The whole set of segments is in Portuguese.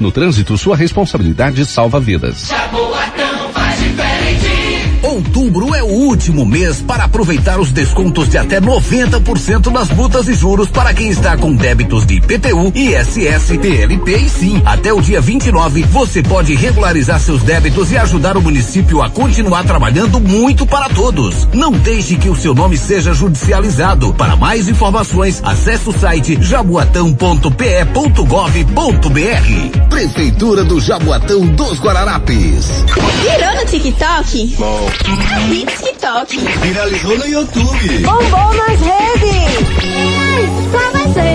No trânsito, sua responsabilidade salva vidas. Jaboatão faz. Outubro é o último mês para aproveitar os descontos de até 90% nas multas e juros para quem está com débitos de IPTU, ISS, TLP e SIM. Até o dia 29, você pode regularizar seus débitos e ajudar o município a continuar trabalhando muito para todos. Não deixe que o seu nome seja judicializado. Para mais informações, acesse o site jaboatão.pe.gov.br. Prefeitura do Jaboatão dos Guararapes. Virou no TikTok? Bom. E TikTok? Viralizou no YouTube. Bombou nas redes. Mas, pra você,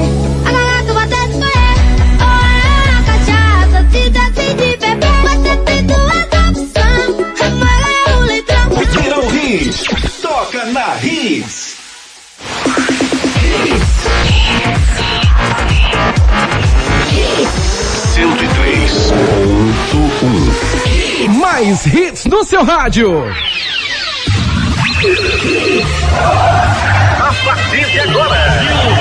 a galera do Batata conhece. Oh, é a cachaça, te dá fim de beber. Vai ter feito adopção. Amarga o litrão. Virou Hits. Toca na Hits. Mais hits no seu rádio. A partir de agora,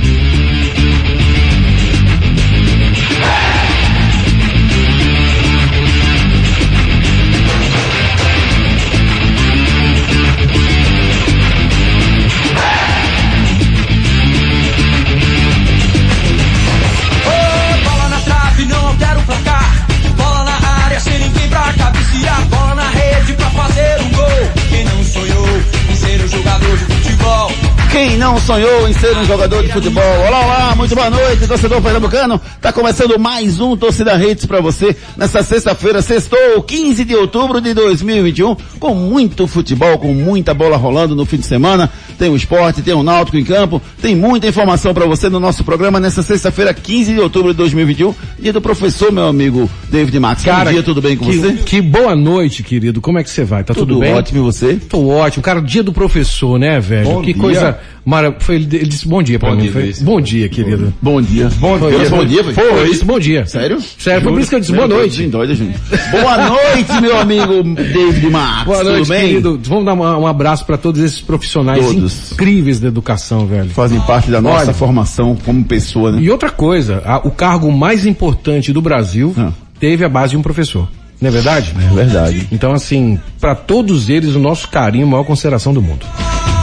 Não sonhou em ser um jogador de futebol? Olá, olá, muito boa noite, torcedor pernambucano. Tá começando mais um Torcida Redes para você nessa sexta-feira, sextou, 15 de outubro de 2021, com muito futebol, com muita bola rolando no fim de semana. Tem o esporte, tem o náutico em campo, tem muita informação para você no nosso programa nessa sexta-feira, 15 de outubro de 2021, dia do professor, meu amigo David Max. Cara, Bom dia, tudo bem com que, você? Que boa noite, querido. Como é que você vai? Tá tudo, Tudo bem? ótimo, e você? Tô ótimo. Cara, dia do professor, né, velho? Bom que dia. coisa mara... Foi, ele ele disse bom dia pra Bom mim. dia, Foi... Bom dia, querido. Bom dia. Bom Foi, dia. foi- Bom dia, Foi, eu disse bom dia. Sério? Sério, foi por isso que eu disse boa noite. Doida, gente. Boa noite, meu amigo David Max. Boa noite, tudo bem? querido. Vamos dar uma- um abraço pra todos esses profissionais Todos. incríveis da educação, velho. Fazem parte da nossa Olha. formação como pessoa, né? E outra coisa, a- o cargo mais importante do Brasil Ah. teve a base de um professor. Não é verdade? É verdade. Então, assim, pra todos eles, o nosso carinho, a maior consideração do mundo.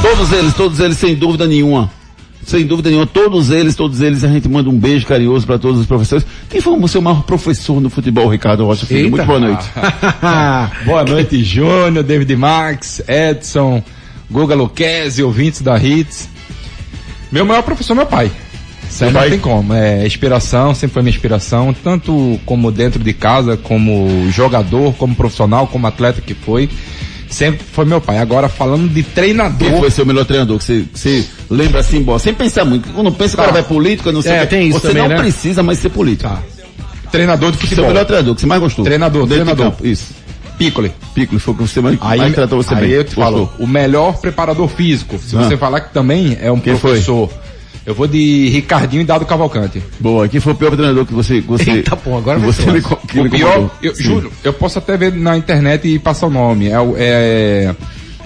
Todos eles, todos eles, sem dúvida nenhuma. Sem dúvida nenhuma, todos eles, todos eles, a gente manda um beijo carinhoso para todos os professores. Quem foi o seu maior professor no futebol, Ricardo Rocha Filho? Eita. Muito boa noite. Boa noite, Júnior, David Max, Edson, Guga Luquezzi, ouvintes da Hits. Meu maior professor é meu pai. Isso aí Seu não tem como. É inspiração, sempre foi minha inspiração, tanto como dentro de casa, como jogador, como profissional, como atleta que foi. Sempre foi meu pai. Agora, falando de Quem treinador. foi seu melhor treinador? Que você, que você lembra assim, bom, sem pensar muito. Quando pensa que o Tá. cara vai política, não sei É, o quê. tem isso Você também, não né? precisa mais ser político. Tá. Treinador de Seu futebol. melhor treinador, que você mais gostou. Treinador, Dentro de treinador. campo, Isso. Piccoli. Piccolo foi o que você mais, Aí, mais tratou você aí bem. eu te falo, o melhor preparador físico. Se Ah. você falar que também é um Quem foi? Eu vou de Ricardinho e Dado Cavalcante. Boa, quem foi o pior treinador que você, você, Eita, pô, agora você me, que o pior, eu, juro, eu posso até ver na internet e passar o nome. É, o- é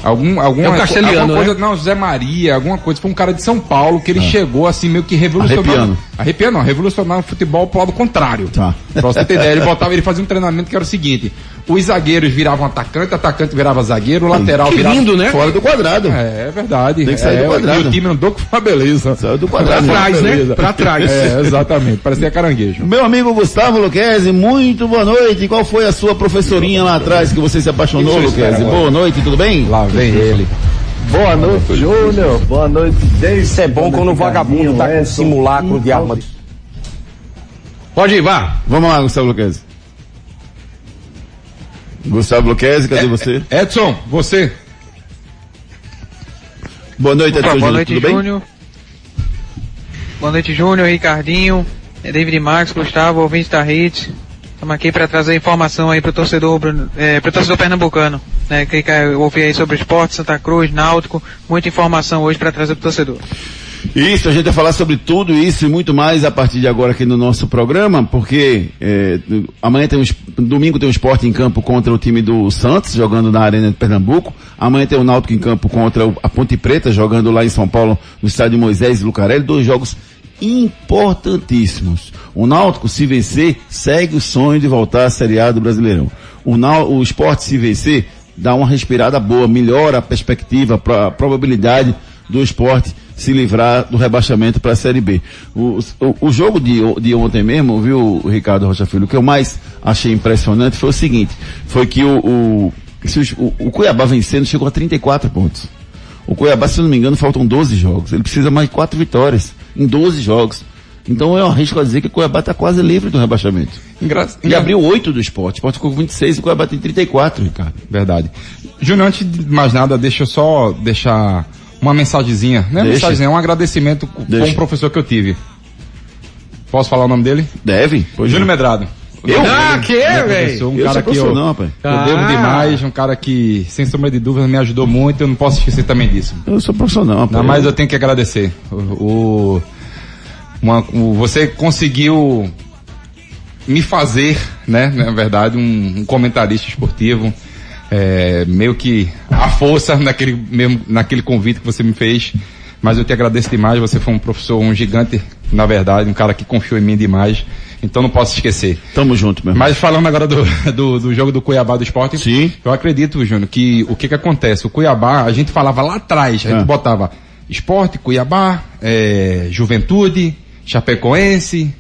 algum, alguma, É o alguma coisa, né? não, José Maria, alguma coisa. Foi um cara de São Paulo que ele chegou assim meio que revolucionando. Arrepiando. Arrepiar não, revolucionar o futebol pro lado contrário. Tá. Pra você ter ideia, ele botava, ele fazia um treinamento que era o seguinte: os zagueiros viravam atacante, atacante virava zagueiro, o lateral Que virava. lindo, né? Fora do quadrado. É, é verdade. Tem que sair é, do quadrado. E o time andou com uma beleza. Saiu do quadrado. Pra trás, né? Pra trás. É, exatamente. Parecia caranguejo. Meu amigo Gustavo Luquezzi, muito boa noite. Qual foi a sua professorinha lá atrás que você se apaixonou, Luquezzi? Boa noite, tudo bem? Lá vem ele. Boa noite, Júnior. Boa noite, David. Isso é bom quando o vagabundo tá com simulacro de arma. Pode ir, vá. Vamos lá, Gustavo Luquezzi. Gustavo Luquezzi, cadê você? Edson, você. Boa noite, Edson Boa Júnior, noite, tudo bem? Júnior. Boa noite, Júnior, Ricardinho, é David Marques, Gustavo, ouvinte da Hits. Estamos aqui para trazer informação aí pro torcedor, Bruno- é, pro torcedor pernambucano, né, que quer ouvir aí sobre o esporte, Santa Cruz, Náutico, muita informação hoje para trazer pro torcedor. Isso, a gente vai falar sobre tudo isso e muito mais a partir de agora aqui no nosso programa, porque é, amanhã tem um, domingo tem um esporte em campo contra o time do Santos, jogando na Arena de Pernambuco. Amanhã tem o Náutico em campo contra o- a Ponte Preta, jogando lá em São Paulo, no estádio Moisés e Lucarelli. Dois jogos importantíssimos. O Náutico, se vencer, segue o sonho de voltar à Série A do Brasileirão. O, o esporte, se vencer, dá uma respirada boa, melhora a perspectiva, a probabilidade do esporte se livrar do rebaixamento para a Série B. O, o, o jogo de, de ontem mesmo, viu, Ricardo Rocha Filho, o que eu mais achei impressionante foi o seguinte, foi que o, o, o, o Cuiabá vencendo chegou a 34 pontos. O Cuiabá, se não me engano, faltam 12 jogos. Ele precisa mais de 4 vitórias em 12 jogos. Então eu arrisco a dizer que o Cuiabá está quase livre do rebaixamento. Engra... E abriu 8 do esporte. O esporte ficou com 26 e o Cuiabá tem 34, Ricardo. Verdade. Júnior, antes de mais nada, deixa eu só deixar uma mensagenzinha. Não é mensagem, é um agradecimento com Deixa. um professor que eu tive. Posso falar o nome dele? Deve. Júnior. Medrado. Eu? Ah, que, velho? professor, Um Eu cara sou que eu, não, rapaz. eu Ah. devo demais, um cara que, sem sombra de dúvida, me ajudou muito, eu não posso esquecer também disso. Eu sou profissional, rapaz. Não, mas eu tenho que agradecer. O, o- uma- o- você conseguiu me fazer, né, na verdade, um, um comentarista esportivo, é, meio que a força naquele, mesmo, naquele convite que você me fez. Mas eu te agradeço demais, você foi um professor, um gigante, na verdade, um cara que confiou em mim demais. Então não posso esquecer. Tamo junto, meu irmão. Mas falando agora do, do, do jogo do Cuiabá do esporte, Sim. eu acredito, Júnior, que o que que acontece? O Cuiabá, a gente falava lá atrás, a gente Ah. botava esporte, Cuiabá, é, Juventude, Chapecoense,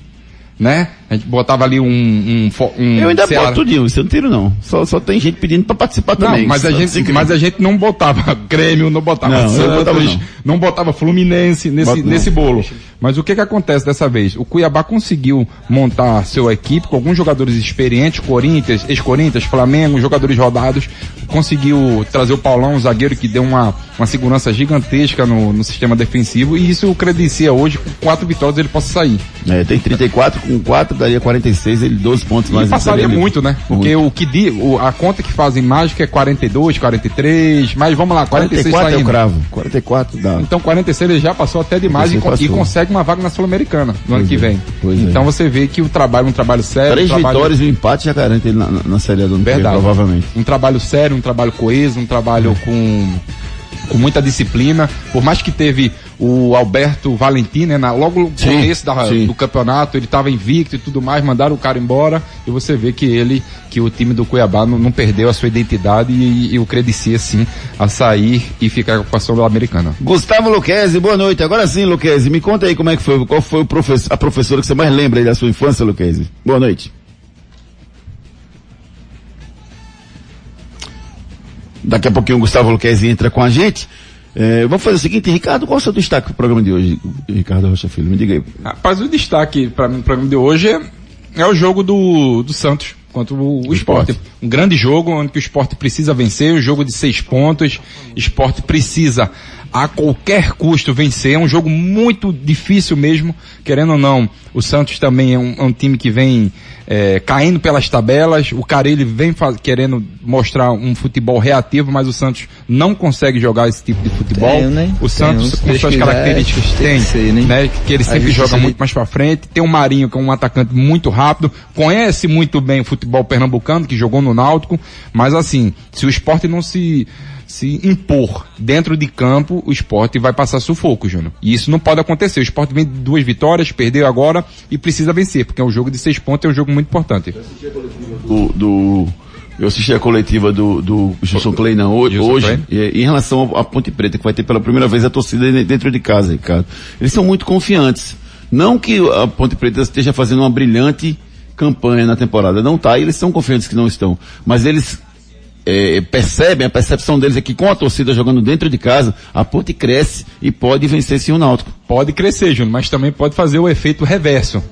né? A gente botava ali um... um, um Eu ainda Ceará- boto tudinho, isso eu não tiro não. Só, só tem gente pedindo pra participar Não, também. mas a, gente, mas a gente não botava Grêmio, não botava Não, eu Santos, não botava não. não botava Fluminense nesse, Boto não. nesse bolo. Mas o que que acontece dessa vez? O Cuiabá conseguiu montar sua equipe com alguns jogadores experientes, Corinthians, ex-Corinthians, Flamengo, jogadores rodados, conseguiu trazer o Paulão, um zagueiro que deu uma, uma segurança gigantesca no, no sistema defensivo e isso credencia hoje, com quatro vitórias ele possa sair. É, tem 34 com 4, daria 46, ele 12 pontos mais. E passaria muito, né? Porque o que di, o, a conta que fazem mágica é 42, 43, mas vamos lá, 46 44 é o saindo. cravo. 44 dá. Então 46 ele já passou até demais e, 46 con- e consegue uma vaga na Sul-Americana no ano Pois que é, vem. é. então você vê que o trabalho é um trabalho sério. Três um trabalho, vitórias e um empate já garante ele na, na, na Série A do ano que vem, Verdade. provavelmente. Um trabalho sério, um trabalho coeso, um trabalho com com muita disciplina, por mais que teve o Alberto Valentim, né, na, logo no Sim, começo da- do campeonato, ele estava invicto e tudo mais, mandaram o cara embora, e você vê que ele, que o time do Cuiabá não, não perdeu a sua identidade e, e o credencia sim a sair e ficar com a Sul-Americana. Gustavo Luquezzi, boa noite. Agora sim, Luquezzi, me conta aí como é que foi, qual foi a professora que você mais lembra aí da sua infância, Luquezzi? Boa noite. Daqui a pouquinho o Gustavo Luquezzi entra com a gente. É, vamos fazer o seguinte, Ricardo, qual é o seu destaque pro programa de hoje, Ricardo Rocha Filho? Me diga aí. Rapaz, o destaque para mim no programa de hoje é, é o jogo do, do Santos contra o, o esporte. Um grande jogo onde o esporte precisa vencer, um jogo de seis pontos, o esporte precisa a qualquer custo vencer, é um jogo muito difícil mesmo, querendo ou não, o Santos também é um, é um time que vem é, caindo pelas tabelas, o Carille vem querendo mostrar um futebol reativo, mas o Santos não consegue jogar esse tipo de futebol. Tem, né? O Santos, Tem, com suas características, tem que tem, ser, né? né? Que ele sempre joga muito mais pra frente. Tem o Marinho, que é um atacante muito rápido, conhece muito bem o futebol pernambucano, que jogou no Náutico, mas assim, se o esporte não se se impor dentro de campo, o esporte vai passar sufoco, Júnior. E isso não pode acontecer. O esporte vem de duas vitórias, perdeu agora e precisa vencer, porque é um jogo de seis pontos, é um jogo muito importante. do, do- eu assisti a coletiva do, do Gilson não, hoje, Gilson hoje e- em relação à Ponte Preta, que vai ter pela primeira vez a torcida de- dentro de casa, Ricardo. Eles são muito confiantes. Não que a Ponte Preta esteja fazendo uma brilhante campanha na temporada, não tá, e eles são confiantes que não estão. Mas eles é, percebem, a percepção deles é que com a torcida jogando dentro de casa, a Ponte cresce e pode vencer sim o Náutico. Pode crescer, Júnior, mas também pode fazer o efeito reverso.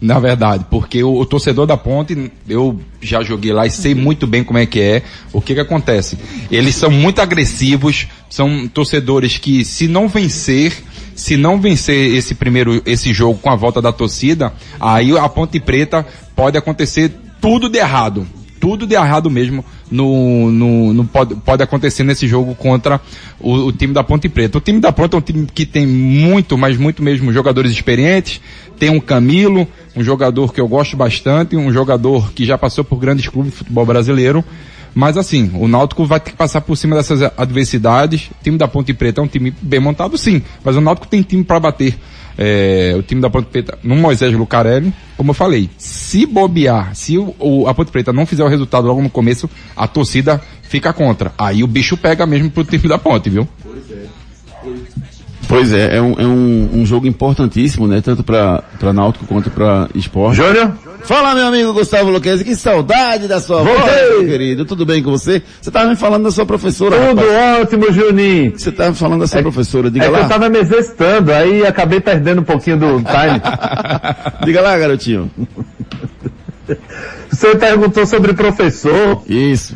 Na verdade, porque o, o torcedor da ponte, eu já joguei lá e sei muito bem como é que é. O que que acontece? Eles são muito agressivos, são torcedores que se não vencer, se não vencer esse primeiro, esse jogo com a volta da torcida, aí a Ponte Preta pode acontecer tudo de errado. Tudo de errado mesmo no, no, no pode, pode acontecer nesse jogo contra o, o time da Ponte Preta. O time da Ponte é um time que tem muito, mas muito mesmo jogadores experientes. Tem um Camilo, um jogador que eu gosto bastante, um jogador que já passou por grandes clubes de futebol brasileiro. Mas assim, o Náutico vai ter que passar por cima dessas adversidades. O time da Ponte Preta é um time bem montado, sim, mas o Náutico tem time para bater. É, o time da Ponte Preta no Moisés Lucarelli, como eu falei, se bobear, se o, o- a Ponte Preta não fizer o resultado logo no começo, a torcida fica contra. Aí o bicho pega mesmo pro time da Ponte, viu? Pois é, é um, é um, um jogo importantíssimo, né? Tanto para Náutico quanto para esporte. Júnior? Fala, meu amigo Gustavo Luquezzi, que saudade da sua Voltei. voz, meu querido. Tudo bem com você? Você estava me falando da sua professora, Tudo rapaz. ótimo, Juninho. Você estava falando da sua professora, diga é que lá. eu tava me exercitando, aí acabei perdendo um pouquinho do time. Diga lá, garotinho. Você perguntou sobre professor. Isso.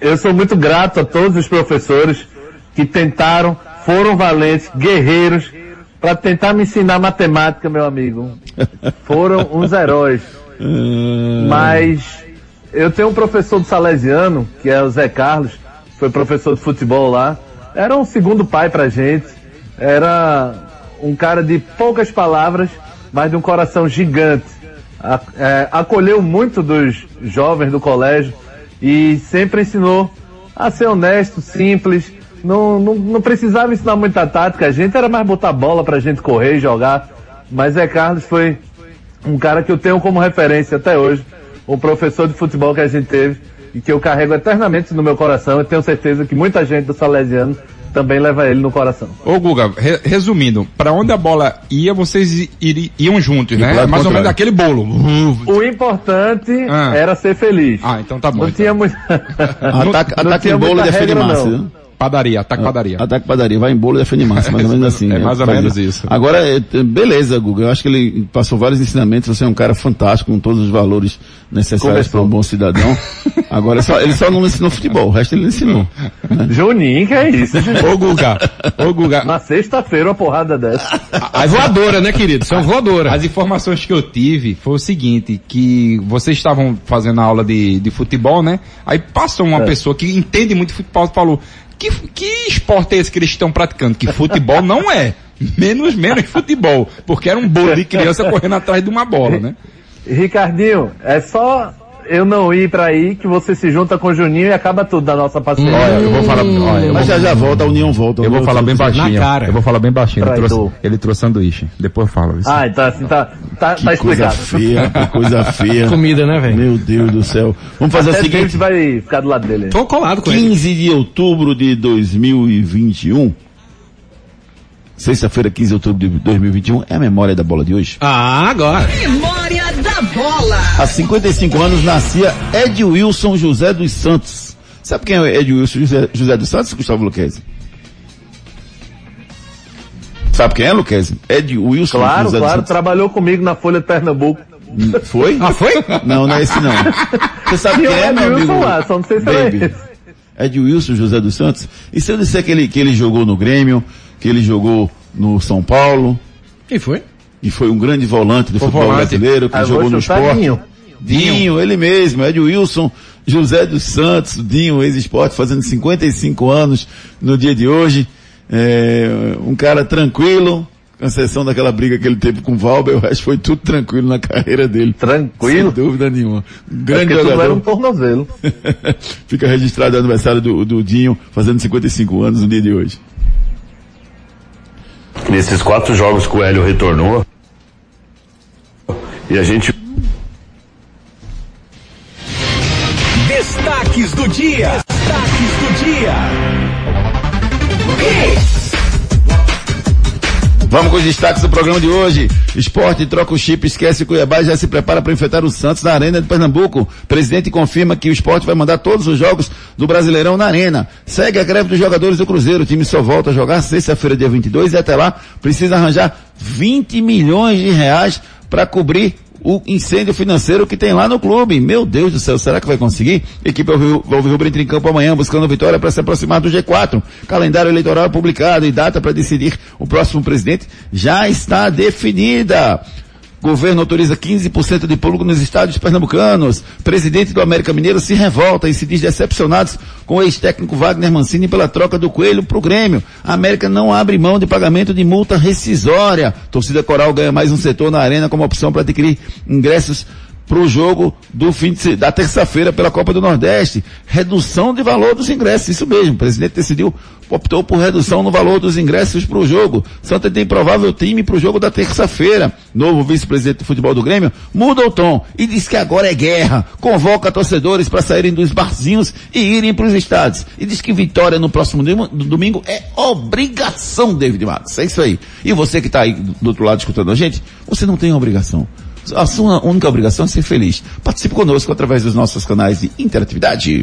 Eu sou muito grato a todos os professores que tentaram, foram valentes, guerreiros, para tentar me ensinar matemática, meu amigo. Foram uns heróis. Mas eu tenho um professor do Salesiano, que é o Zé Carlos, foi professor de futebol lá. Era um segundo pai pra gente. Era um cara de poucas palavras, mas de um coração gigante. É, acolheu muito dos jovens do colégio e sempre ensinou a ser honesto, simples. Não, não, não precisava ensinar muita tática, a gente era mais botar bola pra gente correr e jogar. Mas Zé Carlos foi um cara que eu tenho como referência até hoje, um professor de futebol que a gente teve e que eu carrego eternamente no meu coração. Eu tenho certeza que muita gente do Salesiano também leva ele no coração. Ô Guga, re- resumindo, pra onde a bola ia, vocês iam juntos, né? lado Mais ou menos daquele bolo. O importante Ah. era ser feliz. Ah, então tá bom. Não tinha muito. Ataque, não ataque tinha em bolo muita defende regra, massa, não. né? Padaria, ataque padaria. Ataque padaria, vai em bolo e defende massa, mais ou menos assim. É né? mais ou menos isso. Agora, é, t- beleza, Guga, eu acho que ele passou vários ensinamentos, você é um cara fantástico, com todos os valores necessários para um bom cidadão. Agora, só- ele só não ensinou futebol, o resto ele ensinou. Juninho, que é isso? Ô Guga, ô Guga. Na sexta-feira uma porrada dessa. A voadora, né, querido? São voadora. As informações que eu tive foi o seguinte, que vocês estavam fazendo a aula de, de futebol, né? Aí passou uma É. pessoa que entende muito futebol e falou, que, que esporte é esse que eles estão praticando? Que futebol não é. Menos, menos futebol. Porque era um bolo de criança correndo atrás de uma bola, né? Ricardinho, é só eu não ir pra aí que você se junta com o Juninho e acaba tudo da nossa paciência. Olha, eu vou falar, olha, eu Mas vou- já já volta, a União volta. Eu vou falar bem baixinho. Na cara. Eu vou falar bem baixinho. Ele trouxe, ele trouxe sanduíche. Depois eu falo isso. Ah, então assim tá, tá, tá Que coisa explicado. feia, que coisa feia. Comida, né, velho? Meu Deus do céu. Vamos fazer Até o seguinte. David vai ficar do lado dele. Tô colado com ele. 15 de outubro de 2021. Sexta-feira, 15 de outubro de 2021. É a memória da bola de hoje. Ah, agora. Memória bola. Há 55 anos nascia Ed Wilson José dos Santos. Sabe quem é Ed Wilson José, José dos Santos, Gustavo Luquezzi? Sabe quem é, Luquezzi? Ed Wilson Claro, José claro, dos trabalhou comigo na Folha de Pernambuco. Foi? Ah, foi? Não, não é esse não. Você sabe quem é, Ed meu Wilson amigo? lá, só não sei se esse. Ed Wilson José dos Santos. E se eu disser que ele, que ele jogou no Grêmio, que ele jogou no São Paulo, Quem foi? E foi um grande volante do Foi futebol volante. brasileiro, que Ah, jogou no chutar esporte. Dinho. Dinho, ele mesmo, Ed Wilson, José dos Santos, Dinho, ex-esporte, fazendo 55 anos no dia de hoje. É, um cara tranquilo, Com exceção daquela briga que ele teve com o Valber, o resto foi tudo tranquilo na carreira dele. Tranquilo? Sem dúvida nenhuma. Um grande É jogador. era um tornozelo. Fica registrado o aniversário do, do Dinho, fazendo 55 anos no dia de hoje. Nesses quatro jogos que o Hélio retornou, e a gente Destaques do dia. Destaques do dia. Vamos com os destaques do programa de hoje. Esporte troca o chip, esquece Cuiabá já se prepara para enfrentar o Santos na Arena de Pernambuco. Presidente confirma que o esporte vai mandar todos os jogos do Brasileirão na Arena. Segue a greve dos jogadores do Cruzeiro. O time só volta a jogar sexta-feira, dia 22 e até lá precisa arranjar 20 milhões de reais para cobrir o incêndio financeiro que tem lá no clube. Meu Deus do céu, será que vai conseguir? Equipe Alvirrubra entra em campo amanhã buscando vitória para se aproximar do G4. Calendário eleitoral publicado e data para decidir o próximo presidente já está definida. Governo autoriza 15% de público nos estádios pernambucanos. Presidente do América Mineiro se revolta e se diz decepcionados com o ex-técnico Wagner Mancini pela troca do Coelho para o Grêmio. A América não abre mão de pagamento de multa rescisória. Torcida Coral ganha mais um setor na arena como opção para adquirir ingressos para o jogo do fim de, da terça-feira pela Copa do Nordeste. Redução de valor dos ingressos, isso mesmo. O presidente decidiu, optou por redução no valor dos ingressos para o jogo. Santa tem provável time para o jogo da terça-feira. Novo vice-presidente de futebol do Grêmio muda o tom e diz que agora é guerra. Convoca torcedores para saírem dos barzinhos e irem para os estádios. E diz que vitória no próximo domingo, domingo é obrigação, David Matos. É isso aí. E você que está aí do outro lado escutando a gente, você não tem obrigação. A sua única obrigação é ser feliz. Participe conosco através dos nossos canais de interatividade.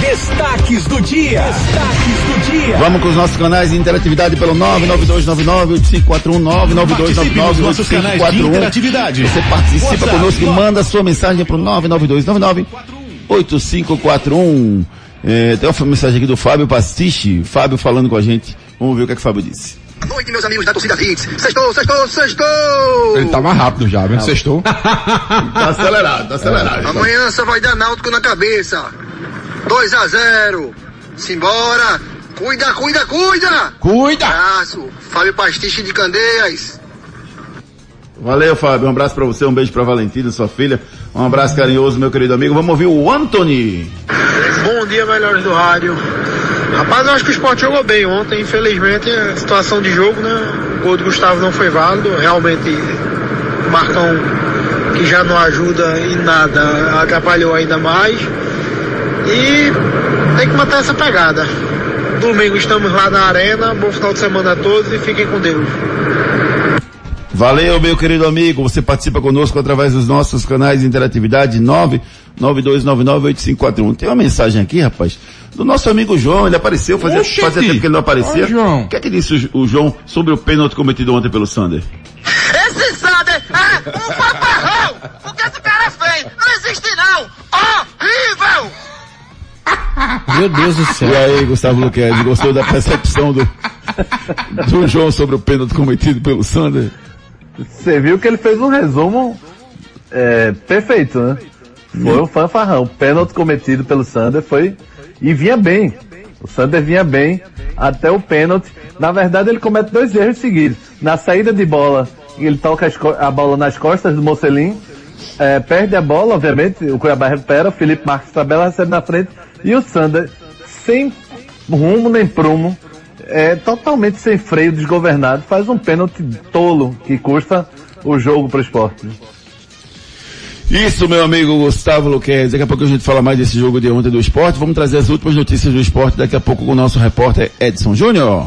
Destaques do dia. Destaques do dia. Vamos com os nossos canais de interatividade pelo 99299-8541, Participe nos nossos canais de 99299-8541. interatividade. Você participa WhatsApp. conosco e manda sua mensagem para o 99299-8541. É, tem uma mensagem aqui do Fábio Pastiche, Fábio falando com a gente. Vamos ver o que, é que o Fábio disse. Boa noite, meus amigos da torcida Hits. Sextou, sextou, sextou! Ele tá mais rápido já, vendo? Sextou. tá acelerado, tá acelerado. Amanhã só vai dar náutico na cabeça. 2 a 0 Simbora! Cuida, cuida, cuida! Cuida! Abraço. Fábio Pastiche de Candeias. Valeu, Fábio. Um abraço para você, um beijo para Valentina, sua filha. Um abraço carinhoso, meu querido amigo. Vamos ouvir o Anthony. Bom dia, melhores do rádio. Rapaz, eu acho que o esporte jogou bem ontem. Infelizmente, a situação de jogo, né? O gol do Gustavo não foi válido. Realmente, o Marcão, que já não ajuda em nada, atrapalhou ainda mais. E tem que manter essa pegada. Domingo estamos lá na arena. Bom final de semana a todos e fiquem com Deus. Valeu, meu querido amigo. Você participa conosco através dos nossos canais de interatividade 992998541. Tem uma mensagem aqui, rapaz, do nosso amigo João. Ele apareceu, fazia, Oxente! fazia tempo que ele não aparecia. Ô, João. O que é que disse o, o João sobre o pênalti cometido ontem pelo Sander? Esse Sander é um paparrão! O que esse cara fez? Não existe não! Horrível! Meu Deus do céu. E aí, Gustavo Luquezzi, gostou da percepção do, do João sobre o pênalti cometido pelo Sander? Você viu que ele fez um resumo é, perfeito, né? Foi um fanfarrão. O pênalti cometido pelo Sander foi. E vinha bem. O Sander vinha bem até o pênalti. Na verdade, ele comete dois erros seguidos. Na saída de bola, ele toca a bola nas costas do Mocelin. é, perde a bola, obviamente. O Cuiabá recupera. O Felipe Marques tabela, recebe na frente. E o Sander, sem rumo nem prumo, é totalmente sem freio, desgovernado, faz um pênalti tolo que custa o jogo pro esporte. Isso, meu amigo Gustavo Luquez. Daqui a pouco a gente fala mais desse jogo de ontem do esporte. Vamos trazer as últimas notícias do esporte daqui a pouco com o nosso repórter Edson Júnior.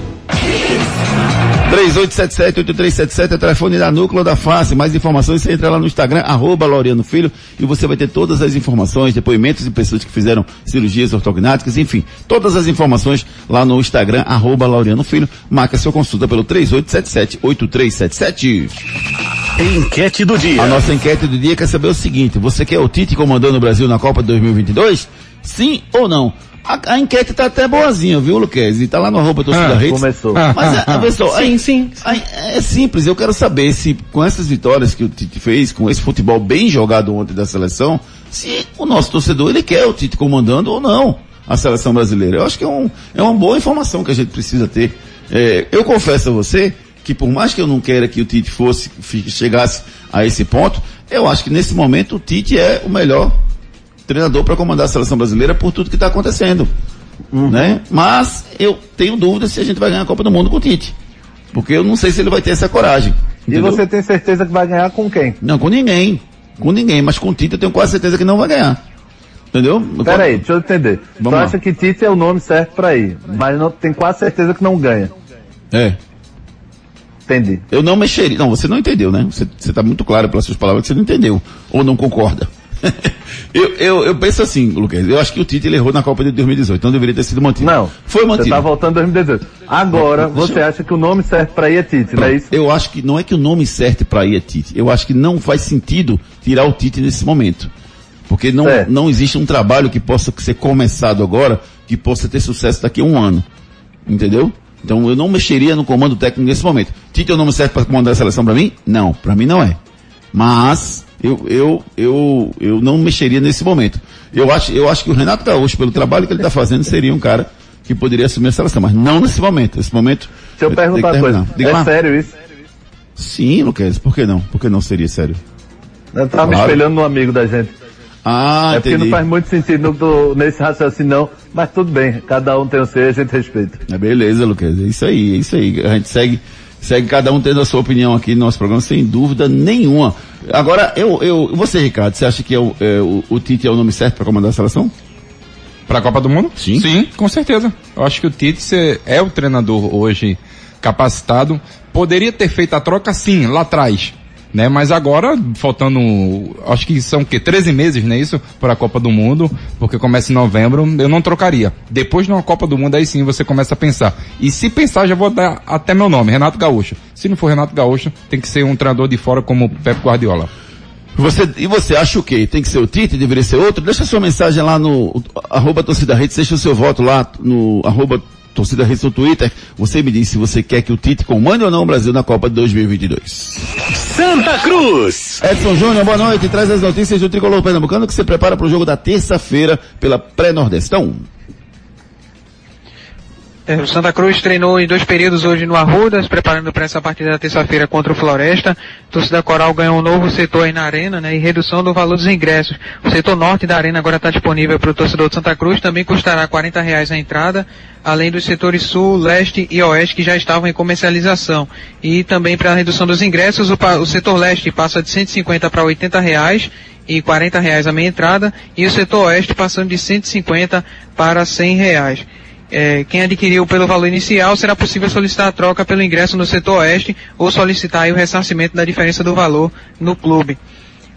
3877-8377 é o telefone da Núcleo da Face. Mais informações, você entra lá no Instagram, arroba Laureano Filho, e você vai ter todas as informações, depoimentos de pessoas que fizeram cirurgias ortognáticas, enfim, todas as informações lá no Instagram, arroba Laureano Filho. Marca sua consulta pelo 3877-8377. Enquete do dia. A nossa enquete do dia quer saber o seguinte, você quer o Tite comandando o Brasil na Copa de 2022? Sim ou não? A, a enquete tá até boazinha, viu, Luquez? E tá lá no arroba torcida Ah, Redes. começou. Mas, Ah, ah, ah, pessoal, sim, aí- sim. aí é simples, eu quero saber se com essas vitórias que o Tite fez, com esse futebol bem jogado ontem da seleção, se o nosso torcedor ele quer o Tite comandando ou não a seleção brasileira. Eu acho que é, um, é uma boa informação que a gente precisa ter. É, eu confesso a você que por mais que eu não queira que o Tite fosse, chegasse a esse ponto, eu acho que nesse momento o Tite é o melhor treinador para comandar a seleção brasileira por tudo que está acontecendo. Né? Mas eu tenho dúvidas se a gente vai ganhar a Copa do Mundo com o Tite. Porque eu não sei se ele vai ter essa coragem. E entendeu? você tem certeza que vai ganhar com quem? Não, com ninguém. Com ninguém. Mas com o Tite eu tenho quase certeza que não vai ganhar. Entendeu? Peraí, deixa eu entender. Vamos lá. acha que Tite é o nome certo pra ir, mas não, tem quase certeza que não ganha. É. Entendi. Eu não mexeria. Não, você não entendeu, né? Você, você tá muito claro pelas suas palavras que você não entendeu. Ou não concorda. eu, eu, eu penso assim, Lucas. Eu acho que o Tite ele errou na Copa de 2018. Então deveria ter sido mantido. Não. Foi mantido. Você tá voltando em 2018. Agora, você eu- acha que o nome certo pra ir é Tite, não é isso? Eu acho que não é que o nome certo para ir é Tite. Eu acho que não faz sentido tirar o Tite nesse momento. Porque não, Certo. não existe um trabalho que possa ser começado agora que possa ter sucesso daqui a um ano. Entendeu? Então eu não mexeria no comando técnico nesse momento. Tite é o nome certo para comandar a seleção para mim? Não, para mim não é. Mas eu, eu, eu, eu não mexeria nesse momento. Eu acho, eu acho que o Renato Gaúcho, pelo trabalho que ele está fazendo, seria um cara que poderia assumir a seleção, mas não nesse momento. Nesse momento. Deixa eu perguntar uma coisa. Diga É lá. sério isso? Sim, Luquez, por que não? Por que não seria sério? Eu tava me Claro. espelhando no amigo da gente. Ah, é porque entendi. não faz muito sentido no, nesse raciocínio não, mas tudo bem, cada um tem o seu e a gente respeita. É beleza, Luquez, é isso aí, é isso aí. A gente segue, segue cada um tendo a sua opinião aqui no nosso programa, sem dúvida nenhuma. Agora, eu, eu, você, Ricardo, você acha que é o, é, o, o Tite é o nome certo para comandar a seleção? Para a Copa do Mundo? Sim. Sim, com certeza. Eu acho que o Tite é o treinador hoje capacitado. Poderia ter feito a troca sim, lá atrás. Né? Mas agora, faltando, acho que são o quê? 13 meses, não é isso? Para a Copa do Mundo, porque começa em novembro, eu não trocaria. Depois de uma Copa do Mundo, aí sim você começa a pensar. E se pensar, já vou dar até meu nome, Renato Gaúcho. Se não for Renato Gaúcho, tem que ser um treinador de fora como Pep Guardiola. Você, e você acha o quê? Tem que ser o Tite? Deveria ser outro? Deixa sua mensagem lá no arroba torcida rede, deixa o seu voto lá no arroba torcida rede no Twitter. Você me diz se você quer que o Tite comande ou não o Brasil na Copa de 2022. Santa Cruz. Edson Júnior, boa noite. Traz as notícias do Tricolor Pernambucano que se prepara para o jogo da terça-feira pela Pré-Nordestão. É, O Santa Cruz treinou em dois períodos hoje no Arruda, se preparando para essa partida da terça-feira contra o Floresta. A torcida Coral ganhou um novo setor aí na arena, né, e redução do valor dos ingressos. O setor norte da arena agora está disponível para o torcedor de Santa Cruz, também custará 40 reais a entrada, além dos setores sul, leste e oeste que já estavam em comercialização. E também para a redução dos ingressos, o, o setor leste passa de 150 para 80 reais e 40 reais a meia entrada, e o setor oeste passando de 150 para 100 reais. É, quem adquiriu pelo valor inicial será possível solicitar a troca pelo ingresso no setor oeste ou solicitar o ressarcimento da diferença do valor no clube.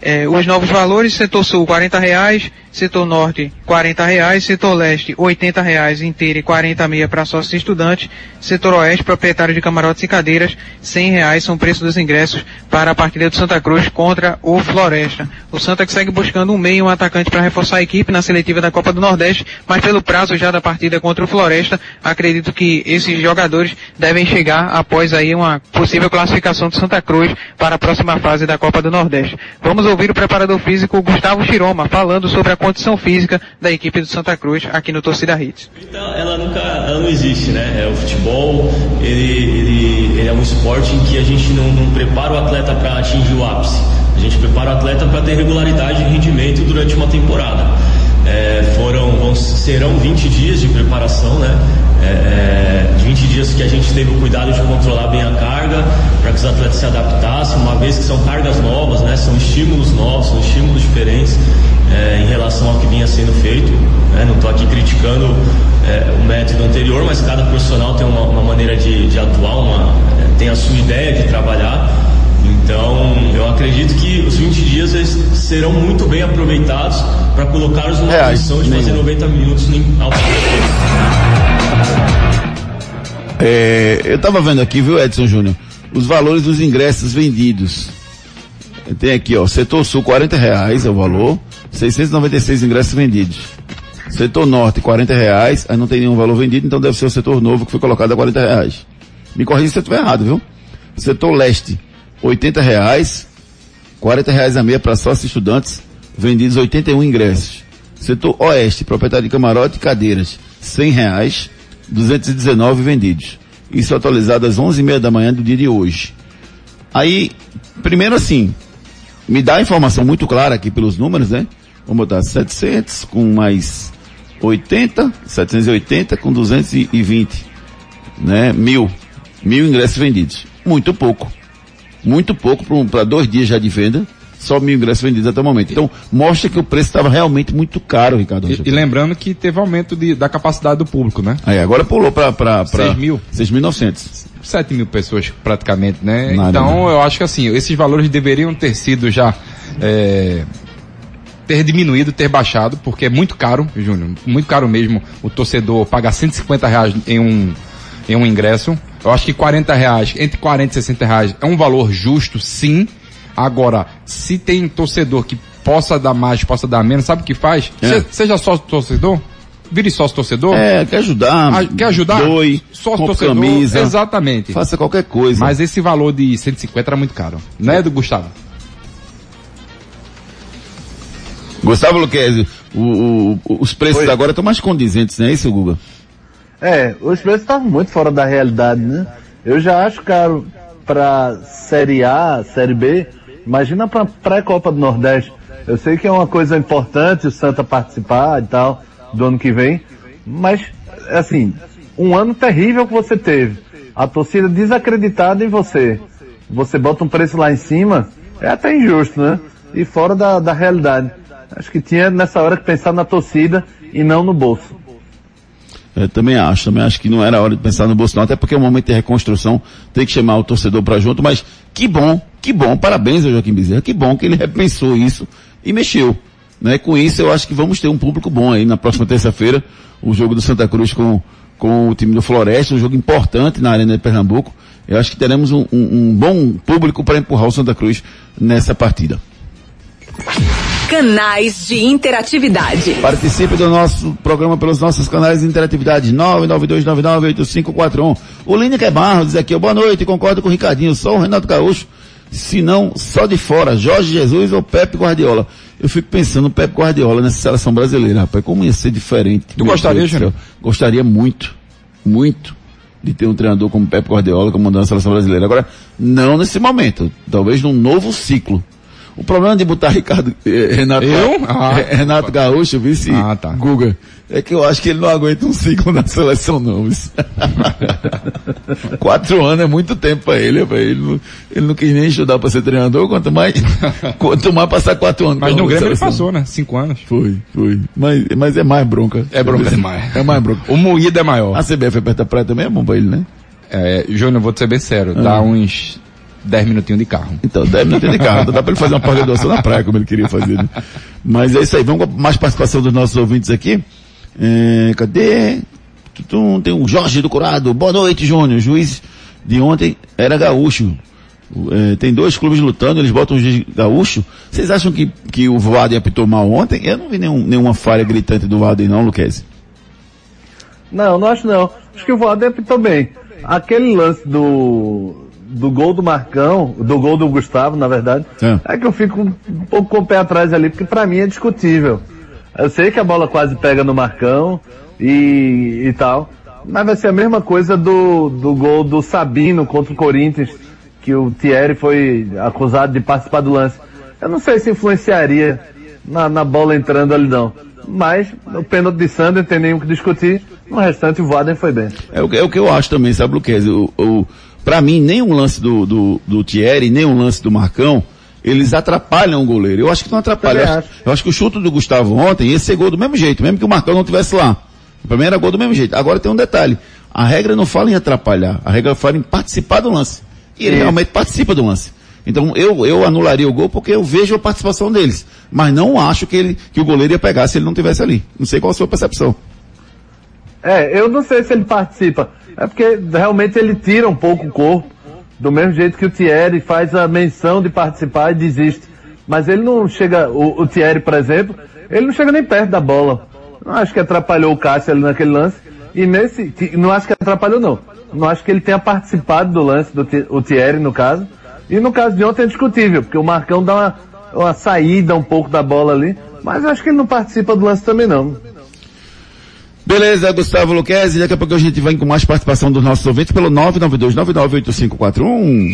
É, os novos valores, setor sul 40 reais, setor norte 40 reais, setor leste 80 reais inteiro e 40 meia para sócios e estudantes, setor oeste proprietário de camarotes e cadeiras 100 reais são o preço dos ingressos para a partida do Santa Cruz contra o Floresta. O Santa que segue buscando um meio um atacante para reforçar a equipe na seletiva da Copa do Nordeste, mas pelo prazo já da partida contra o Floresta, acredito que esses jogadores devem chegar após aí uma possível classificação do Santa Cruz para a próxima fase da Copa do Nordeste. Vamos ouvir o preparador físico Gustavo Chiroma falando sobre a condição física da equipe do Santa Cruz aqui no Torcida Hits. ela nunca ela não existe, né? É, o futebol ele, ele, ele é um esporte em que a gente não, não prepara o atleta para atingir o ápice. A gente prepara o atleta para ter regularidade de rendimento durante uma temporada. É, foram, vão, serão 20 dias de preparação, né? É, é, 20 dias que a gente teve o cuidado de controlar bem a carga, para que os atletas se adaptassem, uma vez que são cargas novas, né? São estímulos novos, são estímulos diferentes é, em relação ao que vinha sendo feito. Né? Não estou aqui criticando é, o método anterior, mas cada profissional tem uma, uma maneira de, de atuar, uma, tem a sua ideia de trabalhar. Então, eu acredito que os 20 dias eles serão muito bem aproveitados para colocar-nos numa Reais, condição de fazer nenhum. 90 minutos em alta É, eu tava vendo aqui, viu, Edson Júnior? Os valores dos ingressos vendidos. Tem aqui, ó, setor sul, 40 reais é o valor, 696 ingressos vendidos. Setor norte, 40 reais, aí não tem nenhum valor vendido, então deve ser o setor novo que foi colocado a 40 reais. Me corrija se eu estiver errado, viu? Setor leste, 80 reais, 40 reais a meia para sócios estudantes, vendidos 81 ingressos. Setor oeste, proprietário de camarote e cadeiras, 100 reais, 219 vendidos. Isso atualizado às 11h30 da manhã do dia de hoje. Aí, primeiro assim, me dá a informação muito clara aqui pelos números, né? Vamos botar 700 com mais 80, 780 com 220, né? Mil, mil ingressos vendidos. Muito pouco. Muito pouco para dois dias já de venda. Só mil ingressos vendidos até o momento. Então, mostra que o preço estava realmente muito caro, Ricardo. E, e lembrando que teve aumento de- da capacidade do público, né? Aí, agora pulou para... 6 mil. 6.900. 7 mil pessoas praticamente, né? Nada, então né? eu acho que assim, esses valores deveriam ter sido já é, ter diminuído, ter baixado, porque é muito caro, Júnior, muito caro mesmo o torcedor pagar 150 reais em um, em um ingresso. Eu acho que 40 reais, entre 40 e 60 reais é um valor justo, sim. Agora, se tem torcedor que possa dar mais, possa dar menos, sabe o que faz? É. Se- Seja sócio torcedor, vire sócio torcedor. É, quer ajudar, Ah, quer ajudar? doe, Sócio torcedor. camisa, Exatamente. faça qualquer coisa. Mas esse valor de 150 era muito caro. Não é do Gustavo? Gustavo Luquezzi, o, o- o- os preços Oi. agora estão mais condizentes, não é isso, Guga? É, os preços estavam muito fora da realidade, né? Eu já acho caro pra Série A, Série B, imagina pra pré-Copa do Nordeste. Eu sei que é uma coisa importante o Santa participar e tal, do ano que vem, mas, assim, um ano terrível que você teve. A torcida desacreditada em você. Você bota um preço lá em cima, é até injusto, né? E fora da, da realidade. Acho que tinha nessa hora que pensar na torcida e não no bolso. Eu também acho, também acho que não era hora de pensar no bolso não, até porque é um momento de reconstrução, tem que chamar o torcedor para junto, mas que bom, que bom, parabéns ao Joaquim Bezerra, que bom que ele repensou isso e mexeu. Né? Com isso eu acho que vamos ter um público bom aí na próxima terça-feira, o jogo do Santa Cruz com, com o time do Floresta, um jogo importante na Arena de Pernambuco. Eu acho que teremos um, um- um bom público para empurrar o Santa Cruz nessa partida. Canais de interatividade. Participe do nosso programa pelos nossos canais de interatividade 992998541. O Lineker Barros diz aqui, ó, boa noite, concordo com o Ricardinho, só o Renato Gaúcho, se não, só de fora, Jorge Jesus ou Pepe Guardiola. Eu fico pensando no Pepe Guardiola nessa seleção brasileira, rapaz, como ia ser diferente. Tu gostaria. Júnior? Gostaria muito, muito de ter um treinador como Pepe Guardiola comandando a seleção brasileira. Agora, não nesse momento, talvez num novo ciclo. O problema de botar Ricardo, eh, Renato? Ah. eh, Renato Gaúcho, vice Ah, tá. Guga, é que eu acho que ele não aguenta um ciclo na seleção não. Quatro anos é muito tempo para ele, ele não, ele não quis nem estudar para ser treinador, quanto mais, quanto mais passar quatro anos. Mas no Grêmio ele passou, né? Cinco anos. Foi, foi. Mas, mas é mais bronca. É bronca demais. É mais bronca. O moído é maior. A CBF aperta a praia também é bom pra ele, né? É, Júnior, vou te ser bem sério, dá Ah. uns 10 minutinhos de carro. Então, deve não ter de carro. Dá pra ele fazer uma pós-graduação na praia, como ele queria fazer. né? Mas é isso aí. Vamos com mais participação dos nossos ouvintes aqui. É, cadê? Tem o Jorge do Curado. Boa noite, Júnior. O juiz de ontem era gaúcho. É, tem dois clubes lutando, eles botam o juiz gaúcho. Vocês acham que, que o Vaden apitou mal ontem? Eu não vi nenhum, nenhuma falha gritante do Vaden, não, Luquezzi. Não, não acho não. Acho que o Voaden apitou bem. Aquele lance do, do gol do Marcão, do gol do Gustavo, na verdade, É. é, que eu fico um, pouco com o pé atrás ali, porque pra mim é discutível. Eu sei que a bola quase pega no Marcão e, e tal, mas vai ser a mesma coisa do, do gol do Sabino contra o Corinthians, que o Thierry foi acusado de participar do lance. Eu não sei se influenciaria na, na bola entrando ali não. Mas o pênalti de Sander não tem o que discutir. No restante o Vaden foi bem. É o, que- é o que eu acho também, sabe, Luquezzi? O, o, pra mim, nem um lance do, do, do Thierry, nem um lance do Marcão, eles atrapalham o goleiro. Eu acho que não atrapalha. Eu acho, eu acho que o chute do Gustavo ontem ia ser gol do mesmo jeito, mesmo que o Marcão não tivesse lá. Pra mim era gol do mesmo jeito. Agora tem um detalhe. A regra não fala em atrapalhar. A regra fala em participar do lance. E ele Isso. realmente participa do lance. Então eu, eu anularia o gol porque eu vejo a participação deles. Mas não acho que, ele, que o goleiro ia pegar se ele não tivesse ali. Não sei qual a sua percepção. É, eu não sei se ele participa. É porque realmente ele tira um pouco o corpo, do mesmo jeito que o Thierry faz a menção de participar e desiste. Mas ele não chega, o, o Thierry, por exemplo, ele não chega nem perto da bola. Não acho que atrapalhou o Cássio ali naquele lance. E nesse, não acho que atrapalhou não. Não acho que ele tenha participado do lance, do o Thierry no caso. E no caso de ontem é discutível, porque o Marcão dá uma, uma saída um pouco da bola ali. Mas acho que ele não participa do lance também não. Beleza, Gustavo Luquezzi, daqui a pouco a gente vai com mais participação dos nossos ouvintes pelo 992998541.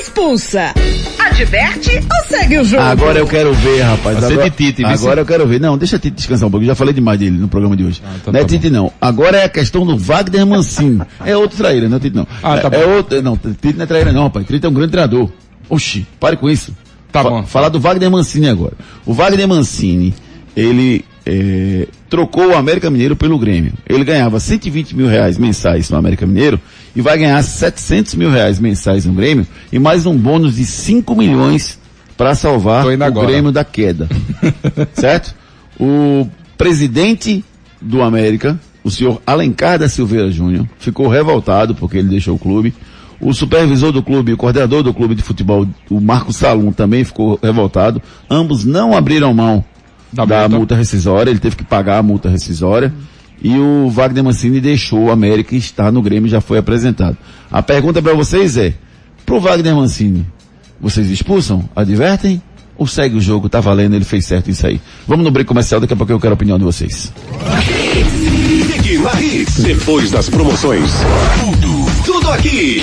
Expulsa. Adverte ou segue o jogo? Agora eu quero ver, rapaz. Ser Agora, de Tite, viu, agora eu quero ver. Não, deixa a Tite descansar um pouco. Eu já falei demais dele no programa de hoje. então não é tá Tite não. Agora é a questão do Wagner Mancini. é outro traíra, não é Tite não. Ah, tá é, é bom. outro, não, Tite não é traíra não, rapaz. Tite é um grande treinador. Oxi, pare com isso. Tá Fa- bom. Falar do Wagner Mancini agora. O Wagner Mancini, ele é, trocou o América Mineiro pelo Grêmio. Ele ganhava 120 mil reais mensais no América Mineiro e vai ganhar 700 mil reais mensais no Grêmio e mais um bônus de 5 milhões para salvar o agora. Grêmio da queda. certo? O presidente do América, o senhor Alencar da Silveira Júnior, ficou revoltado porque ele deixou o clube. O supervisor do clube, o coordenador do clube de futebol, o Marco Salum, também ficou revoltado. Ambos não abriram mão da, multa. rescisória, ele teve que pagar a multa rescisória. E o Wagner Mancini deixou o América e está no Grêmio, já foi apresentado. A pergunta para vocês é, pro Wagner Mancini, vocês expulsam, advertem ou segue o jogo, tá valendo, ele fez certo isso aí. Vamos no break comercial, daqui a pouco eu quero a opinião de vocês. Depois das promoções. Tudo, tudo aqui.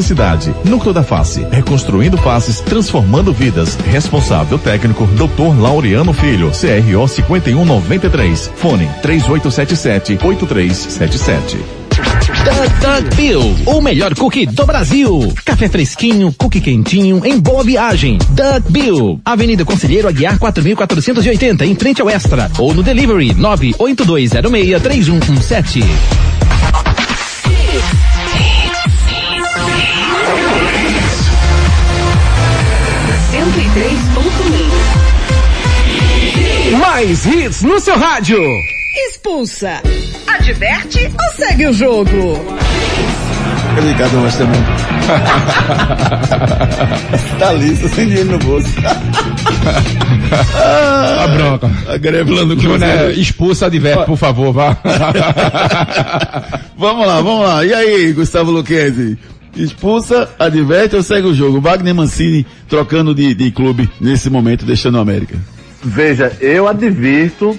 Núcleo da Face, reconstruindo faces, transformando vidas. Responsável técnico, Dr. Laureano Filho, CRO 5193. Fone 3877-8377. Doug Bill, o melhor cookie do Brasil. Café fresquinho, cookie quentinho, em boa viagem. Doug Bill, Avenida Conselheiro Aguiar 4480, em frente ao Extra. Ou no delivery 982063117. Mais hits no seu rádio. Expulsa. Adverte ou segue o jogo? Ricardo nós também. tá liso, sem dinheiro no bolso. A bronca. A lá no Júnior, Cruzeiro. expulsa adverte, por favor, vá. Vamos lá, vamos lá. E aí, Gustavo Luquezzi? Expulsa, adverte ou segue o jogo? Wagner Mancini trocando de, de clube nesse momento, deixando o América. Veja, eu advirto,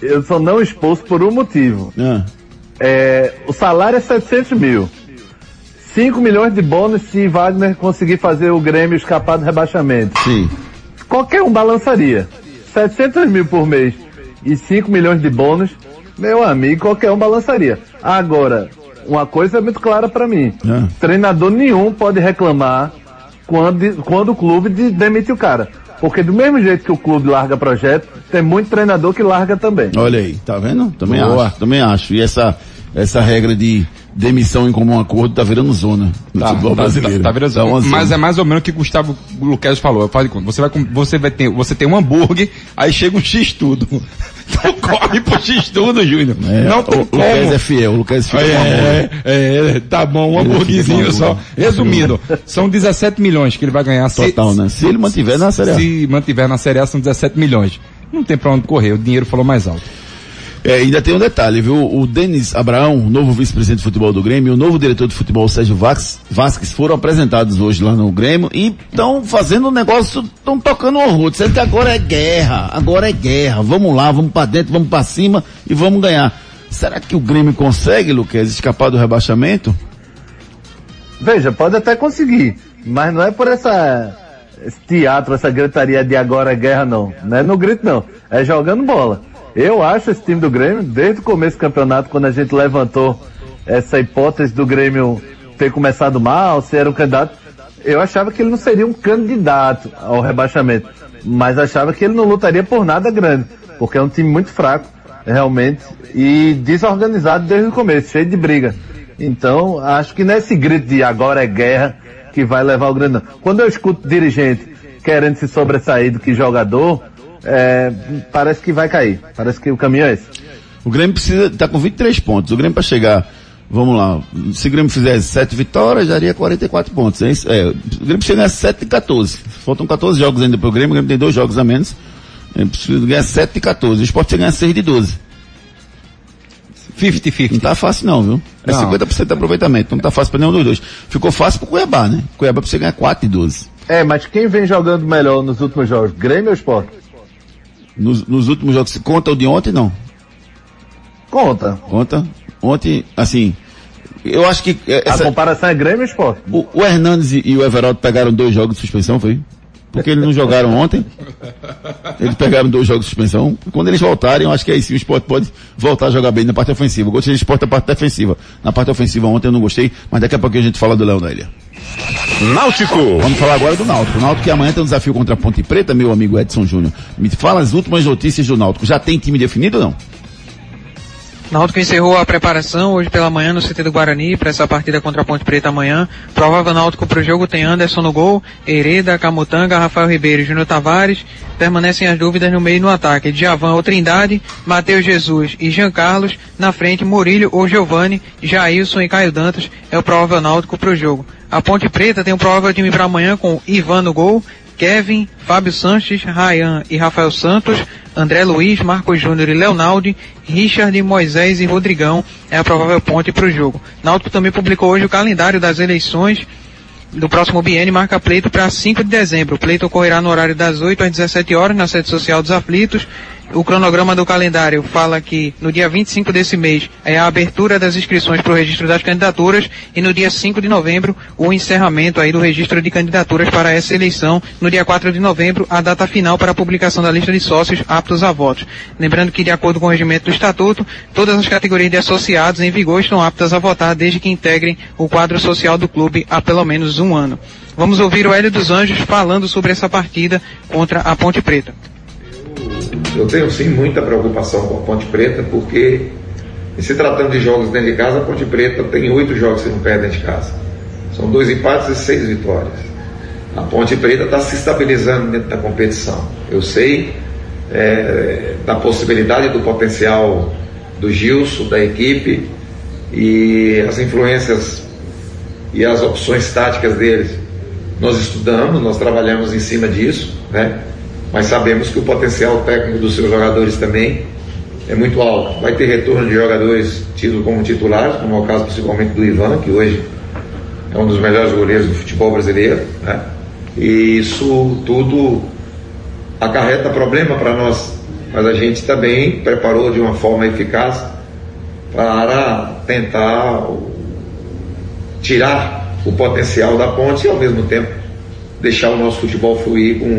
eu só não expulso por um motivo. Ah. É, o salário é 700 mil. 5 milhões de bônus se Wagner conseguir fazer o Grêmio escapar do rebaixamento. Sim. Qualquer um balançaria. 700 mil por mês e 5 milhões de bônus, meu amigo, qualquer um balançaria. Agora, uma coisa é muito clara para mim. Ah. Treinador nenhum pode reclamar quando, quando o clube de- demite o cara. Porque do mesmo jeito que o clube larga projeto, tem muito treinador que larga também. Olha aí, tá vendo? Também Boa. acho, também acho. E essa, essa regra de demissão em comum acordo tá virando zona no Tá, futebol tá, brasileiro. tá virando Tá uma zona. zona. Mas é mais ou menos o que o Gustavo Luquez falou. Faz de conta. Você vai, com- você vai ter, você tem um hambúrguer, aí chega um X tudo. Então corre pro X tudo, Júnior. É, Não tem o como. Lucas é fiel, o Lucas É, com amor. é, é, tá bom, um Ele hambúrguerzinho com só. Resumindo, são 17 milhões que ele vai ganhar. Total, né? Se ele mantiver na Série A. Se mantiver na Série A, são 17 milhões. Não tem pra onde correr, o dinheiro falou mais alto. É, ainda tem um detalhe, viu? O Denis Abraão, novo vice-presidente de futebol do Grêmio, e o novo diretor de futebol, Sérgio Vax, Vasques, foram apresentados hoje lá no Grêmio e estão fazendo um negócio, estão tocando horror, dizendo que agora é guerra, agora é guerra, vamos lá, vamos pra dentro, vamos pra cima e vamos ganhar. Será que o Grêmio consegue, Luquez, escapar do rebaixamento? Veja, pode até conseguir, mas não é por essa esse teatro, essa gritaria de agora é guerra não. Não é no grito não, é jogando bola. Eu acho esse time do Grêmio, desde o começo do campeonato, quando a gente levantou essa hipótese do Grêmio ter começado mal, ser um candidato, eu achava que ele não seria um candidato ao rebaixamento, mas achava que ele não lutaria por nada grande, porque é um time muito fraco, realmente, e desorganizado desde o começo, cheio de briga. Então, acho que não é esse grito de agora é guerra que vai levar o Grêmio. Quando eu escuto dirigente querendo se sobressair do que jogador, é, parece que vai cair. Parece que o caminho é esse. O Grêmio precisa, tá com 23 pontos. O Grêmio para chegar, vamos lá, se o Grêmio fizer 7 vitórias, já daria 44 pontos. É isso? É, o Grêmio precisa ganhar 7 e 14. Faltam 14 jogos ainda pro Grêmio, o Grêmio tem dois jogos a menos. Ele precisa ganhar 7 e 14. O Sport precisa ganhar 6 de 12. 50-50. Não tá fácil não, viu? É Não. 50% de aproveitamento. Não tá fácil para nenhum dos dois. Ficou fácil pro Cuiabá, né? Cuiabá precisa ganhar 4 e 12. É, mas quem vem jogando melhor nos últimos jogos? Grêmio ou Sport? Nos, nos últimos jogos, conta o de ontem, não? Conta. Conta. Ontem, assim, eu acho que... é, A comparação é Grêmio ou Sport? O, o Hernandes e, e o Everaldo pegaram dois jogos de suspensão, foi? Porque eles não jogaram ontem. Eles pegaram dois jogos de suspensão. Quando eles voltarem, eu acho que aí sim o esporte pode voltar a jogar bem na parte ofensiva. Eu gostei do esporte na parte defensiva. Na parte ofensiva ontem eu não gostei, mas daqui a pouco a gente fala do Léo da Ilha. Náutico. Vamos falar agora do Náutico. O Náutico que amanhã tem um desafio contra a Ponte Preta, meu amigo Edson Júnior. Me fala as últimas notícias do Náutico. Já tem time definido ou não? Náutico encerrou a preparação hoje pela manhã no CT do Guarani para essa partida contra a Ponte Preta amanhã. Provável Náutico para o jogo tem Anderson no gol, Hereda, Camutanga, Rafael Ribeiro e Júnior Tavares. Permanecem as dúvidas no meio e no ataque. Djavan ou Trindade, Matheus Jesus e Jean Carlos. Na frente, Murilo ou Giovani, Jailson e Caio Dantas é o provável Náutico para o jogo. A Ponte Preta tem um provável time para amanhã com Ivan no gol, Kevin, Fábio Sanches, Ryan e Rafael Santos, André Luiz, Marcos Júnior e Leonaldi, Richard, Moisés e Rodrigão é a provável ponte para o jogo. Náutico também publicou hoje o calendário das eleições do próximo biênio marca pleito para 5 de dezembro. O pleito ocorrerá no horário das 8 às 17 horas na sede social dos aflitos. O cronograma do calendário fala que no dia 25 desse mês é a abertura das inscrições para o registro das candidaturas e no dia 5 de novembro o encerramento aí do registro de candidaturas para essa eleição. No dia 4 de novembro a data final para a publicação da lista de sócios aptos a votos. Lembrando que de acordo com o regimento do estatuto, todas as categorias de associados em vigor estão aptas a votar desde que integrem o quadro social do clube há pelo menos um ano. Vamos ouvir o Hélio dos Anjos falando sobre essa partida contra a Ponte Preta. Eu tenho sim muita preocupação com a Ponte Preta, porque se tratando de jogos dentro de casa, a Ponte Preta tem oito jogos que não perde dentro de casa. São dois empates e seis vitórias. A Ponte Preta está se estabilizando dentro da competição. Eu sei é, da possibilidade do potencial do Gilson, da equipe e as influências e as opções táticas deles. Nós estudamos, nós trabalhamos em cima disso, né? Mas sabemos que o potencial técnico dos seus jogadores também é muito alto. Vai ter retorno de jogadores tidos como titulares, como é o caso principalmente do Ivan, que hoje é um dos melhores goleiros do futebol brasileiro. Né? E isso tudo acarreta problema para nós, mas a gente também preparou de uma forma eficaz para tentar tirar o potencial da ponte e ao mesmo tempo deixar o nosso futebol fluir com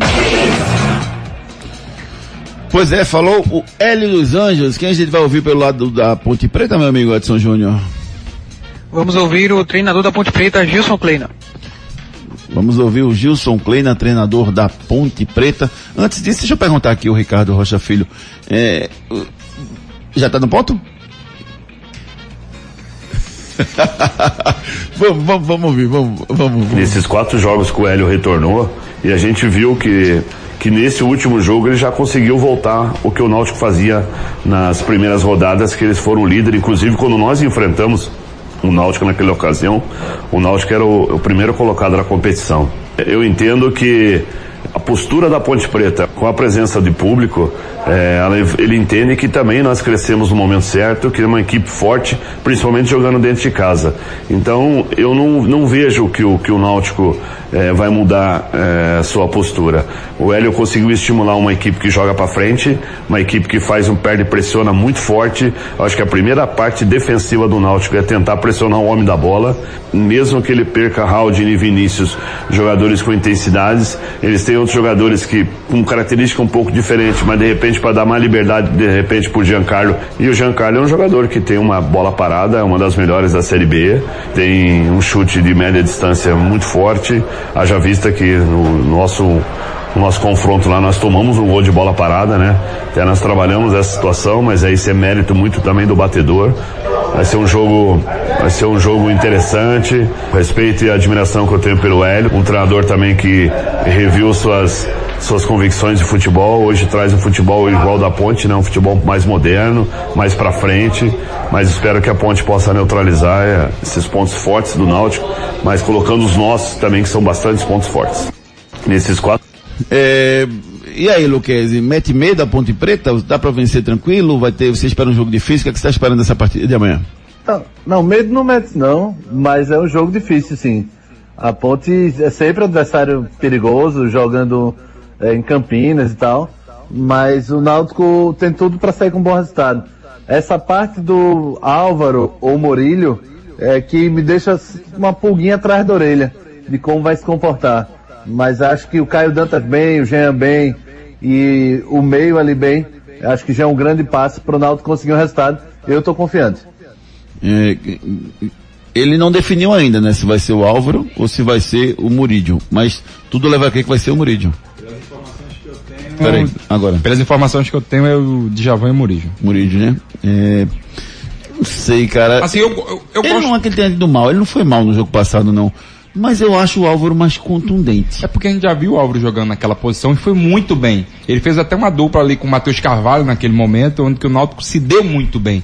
Pois é, falou o Hélio dos Anjos. Quem a gente vai ouvir pelo lado da Ponte Preta, meu amigo Edson Júnior? Vamos ouvir o treinador da Ponte Preta, Gilson Kleina. Vamos ouvir o Gilson Kleina, treinador da Ponte Preta. Antes disso, deixa eu perguntar aqui o Ricardo Rocha Filho. É, já está no ponto? vamos, vamos, vamos ouvir, vamos, vamos, vamos. Nesses quatro jogos que o Hélio retornou, e a gente viu que, que nesse último jogo ele já conseguiu voltar o que o Náutico fazia nas primeiras rodadas, que eles foram líder, inclusive quando nós enfrentamos o Náutico naquela ocasião, o Náutico era o, o primeiro colocado na competição. Eu entendo que a postura da Ponte Preta, com a presença de público, é, ele entende que também nós crescemos no momento certo, que é uma equipe forte, principalmente jogando dentro de casa. Então, eu não, não vejo que o, que o Náutico é, vai mudar é, sua postura. O Hélio conseguiu estimular uma equipe que joga para frente, uma equipe que faz um perde e pressiona muito forte. Acho que a primeira parte defensiva do Náutico é tentar pressionar o homem da bola, mesmo que ele perca Haldin e Vinícius, jogadores com intensidades, eles têm outros jogadores que com característica um pouco diferente, mas de repente para dar mais liberdade de repente pro Giancarlo. E o Giancarlo é um jogador que tem uma bola parada, é uma das melhores da Série B, tem um chute de média distância muito forte, haja vista que no nosso no nosso confronto lá nós tomamos um gol de bola parada, né? Até nós trabalhamos essa situação, mas aí isso é mérito muito também do batedor. Vai ser um jogo, vai ser um jogo interessante. Respeito e admiração que eu tenho pelo Hélio, um treinador também que reviu suas suas convicções de futebol. Hoje traz um futebol igual da Ponte, né? Um futebol mais moderno, mais para frente. Mas espero que a Ponte possa neutralizar é, esses pontos fortes do Náutico, mas colocando os nossos também que são bastantes pontos fortes. Nesses quatro É, e aí, Luquezzi, mete medo da Ponte Preta? Dá pra vencer tranquilo? Vai ter, você espera um jogo difícil? O que, é que você está esperando dessa partida de amanhã? Não, não, medo não mete não, mas é um jogo difícil sim. A Ponte é sempre adversário perigoso, jogando é, em Campinas e tal, mas o Náutico tem tudo para sair com um bom resultado. Essa parte do Álvaro ou Morilho é que me deixa uma pulguinha atrás da orelha de como vai se comportar. Mas acho que o Caio Dantas bem, o Jean bem e o meio ali bem, acho que já é um grande passo para o Náutico conseguir um resultado. Eu estou confiante. É, ele não definiu ainda, né? Se vai ser o Álvaro ou se vai ser o Murídio. Mas tudo leva a crer que vai ser o Murídio. Peraí, agora. Pelas informações que eu tenho é o Djavan e o Murídio. Murídio, né? É, não sei, cara. Assim, eu, eu, eu ele gosto... não é que ele tenha ido mal, ele não foi mal no jogo passado, não. Mas eu acho o Álvaro mais contundente. É porque a gente já viu o Álvaro jogando naquela posição e foi muito bem. Ele fez até uma dupla ali com o Matheus Carvalho naquele momento, onde o Náutico se deu muito bem.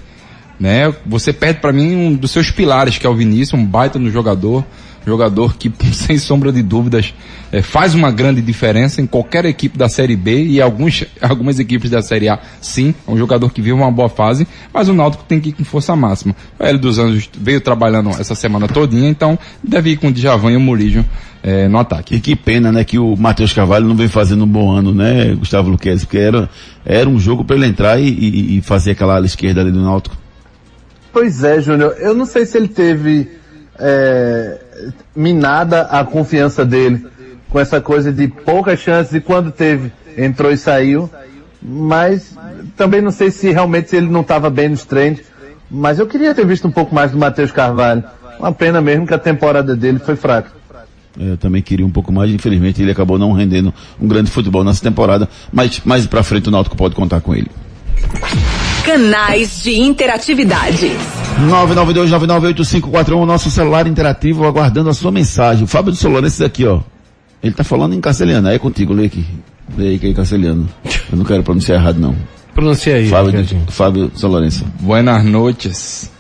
Né? Você perde para mim um dos seus pilares, que é o Vinícius, um baita no jogador, jogador que, sem sombra de dúvidas, é, faz uma grande diferença em qualquer equipe da Série B e alguns, algumas equipes da Série A, sim, é um jogador que vive uma boa fase, mas o Náutico tem que ir com força máxima. O Hélio dos Anjos veio trabalhando essa semana todinha, então deve ir com o Djavan e o Murídio é, no ataque. E que pena, né, que o Matheus Carvalho não vem fazendo um bom ano, né, Gustavo Luquezzi, porque era, era um jogo para ele entrar e, e, e fazer aquela ala esquerda ali do Náutico. Pois é, Júnior. Eu não sei se ele teve é, minada a confiança dele com essa coisa de poucas chances e quando teve entrou e saiu. Mas também não sei se realmente ele não estava bem nos treinos. Mas eu queria ter visto um pouco mais do Matheus Carvalho. Uma pena mesmo que a temporada dele foi fraca. Eu também queria um pouco mais, infelizmente ele acabou não rendendo um grande futebol nessa temporada, mas mais pra frente o Náutico pode contar com ele. Canais de interatividade. 992998541, o nosso celular interativo aguardando a sua mensagem. O Fábio do Solorense aqui, ó. Ele tá falando em castelhano, aí é contigo, lê aqui. Lê aí que é em castelhano. Eu não quero pronunciar errado não. Pronuncia aí. Fábio, Ricardinho. Fábio Solorense. Buenas noches.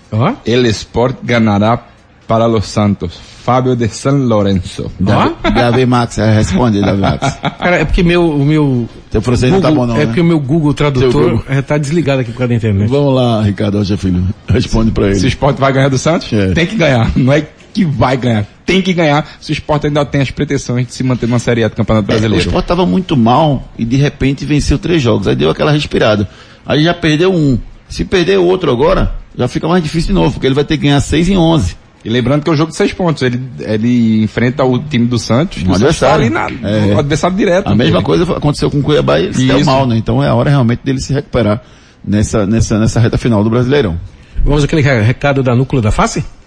El Sport ganará para los Santos. Fábio de San Lorenzo. Davi, Davi Max, é, responde, Davi Max. Cara, é porque meu, o meu. Teu francês não tá bom não, É né? porque o meu Google Tradutor Google. é, tá desligado aqui por causa da internet. Vamos lá, Ricardo Rocha Filho. Responde pra ele. Se o Sport vai ganhar do Santos, tem que ganhar. Não é que vai ganhar. Tem que ganhar se o Sport ainda tem as pretensões de se manter na Série A do Campeonato O Brasileiro. Sport tava muito mal e de repente venceu três jogos. Aí deu aquela respirada. Aí já perdeu um. Se perder o outro agora, já fica mais difícil de novo, porque ele vai ter que ganhar seis em onze. E lembrando que é o jogo de seis pontos. Ele, ele enfrenta o time do Santos. e Um o Santos tá ali adversário. na, É. adversário direto. A mesma dele. coisa aconteceu com o Cuiabá e ele se deu mal, né? Então é a hora realmente dele se recuperar nessa, nessa, nessa reta final do Brasileirão. Vamos aquele re- recado da núcleo da face?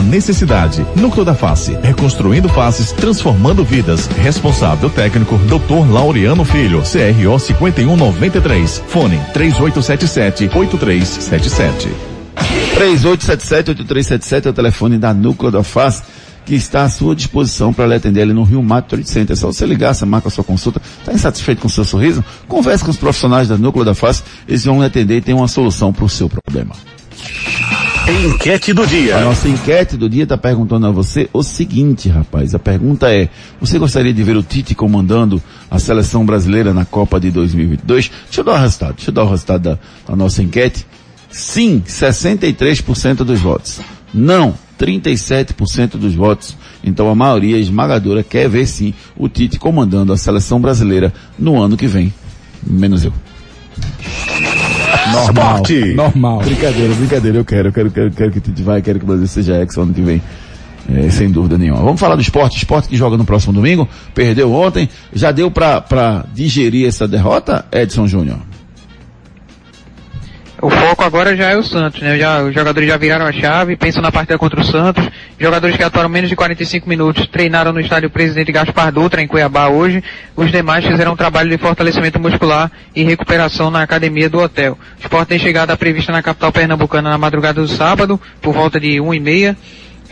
necessidade. Núcleo da Face, reconstruindo faces, transformando vidas. Responsável técnico, Dr. Laureano Filho, CRO 5193. Fone 3877-8377. 3877-8377 é o telefone da Núcleo da Face que está à sua disposição para lhe atender ali no Rio Mato Trade Center. É só você ligar, você marca a sua consulta. Está insatisfeito com o seu sorriso? Converse com os profissionais da Núcleo da Face. Eles vão lhe atender e tem uma solução para o seu problema. Enquete do dia. A nossa enquete do dia está perguntando a você o seguinte, rapaz. A pergunta é: você gostaria de ver o Tite comandando a seleção brasileira na Copa de 2022? Deixa eu dar o resultado. Deixa eu dar o resultado da, da nossa enquete. Sim, 63% dos votos. Não, 37% dos votos. Então a maioria esmagadora quer ver sim o Tite comandando a seleção brasileira no ano que vem. Menos eu. Normal. Esporte. Normal. Brincadeira, brincadeira. Eu quero, eu quero, quero, quero que Tite vai, quero que o Brasil seja ex ano que vem. É, sem dúvida nenhuma. Vamos falar do esporte. Esporte que joga no próximo domingo. Perdeu ontem. Já deu pra digerir essa derrota, Edson Júnior? O foco agora já é o Santos, né? Já, os jogadores já viraram a chave, pensam na partida contra o Santos. Jogadores que atuaram menos de 45 minutos treinaram no estádio Presidente Gaspar Dutra, em Cuiabá, hoje. Os demais fizeram um trabalho de fortalecimento muscular e recuperação na academia do hotel. O esporte tem chegada prevista na capital pernambucana na madrugada do sábado, por volta de 1 e meia.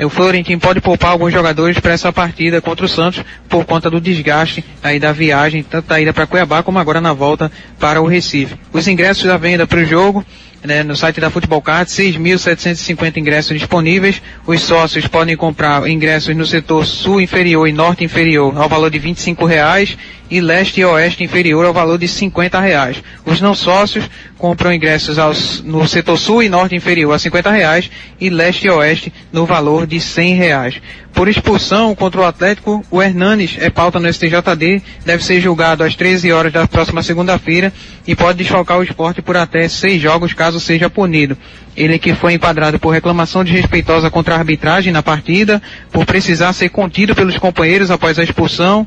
O Florentino pode poupar alguns jogadores para essa partida contra o Santos por conta do desgaste aí da viagem, tanto da ida para Cuiabá como agora na volta para o Recife. Os ingressos à venda para o jogo né, no site da Futebol Card, 6.750 ingressos disponíveis. Os sócios podem comprar ingressos no setor sul inferior e norte inferior ao valor de 25 reais e leste e oeste inferior ao valor de 50 reais. Os não sócios compram ingressos aos, no setor sul e norte inferior a 50 reais e leste e oeste no valor de 100 reais. Por expulsão contra o Atlético, o Hernanes é pauta no STJD, deve ser julgado às 13 horas da próxima segunda-feira e pode desfalcar o esporte por até seis jogos caso seja punido. Ele que foi enquadrado por reclamação desrespeitosa contra a arbitragem na partida, por precisar ser contido pelos companheiros após a expulsão,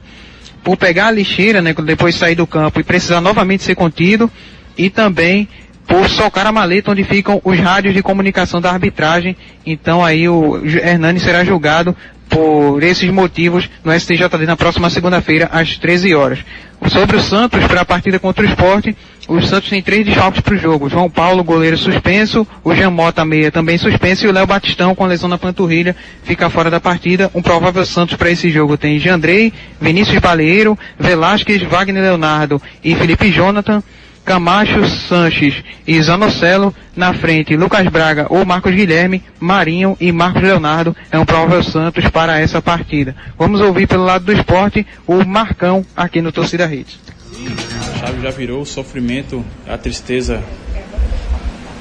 por pegar a lixeira, né, depois de sair do campo e precisar novamente ser contido, e também por socar a maleta onde ficam os rádios de comunicação da arbitragem. Então aí o Hernani será julgado por esses motivos no STJD na próxima segunda-feira às 13 horas. Sobre o Santos, para a partida contra o esporte, o Santos tem três desfalques para o jogo. João Paulo, goleiro suspenso, o Jean Mota, meia, também suspenso, e o Léo Batistão, com lesão na panturrilha, fica fora da partida. Um provável Santos para esse jogo tem Jandrei, Vinícius Baleiro, Velasquez, Wagner Leonardo e Felipe Jonathan. Camacho Sanches e Zanocelo, na frente Lucas Braga ou Marcos Guilherme, Marinho e Marcos Leonardo é um provável Santos para essa partida. Vamos ouvir pelo lado do esporte o Marcão aqui no Torcida Hits. A chave já virou, o sofrimento, a tristeza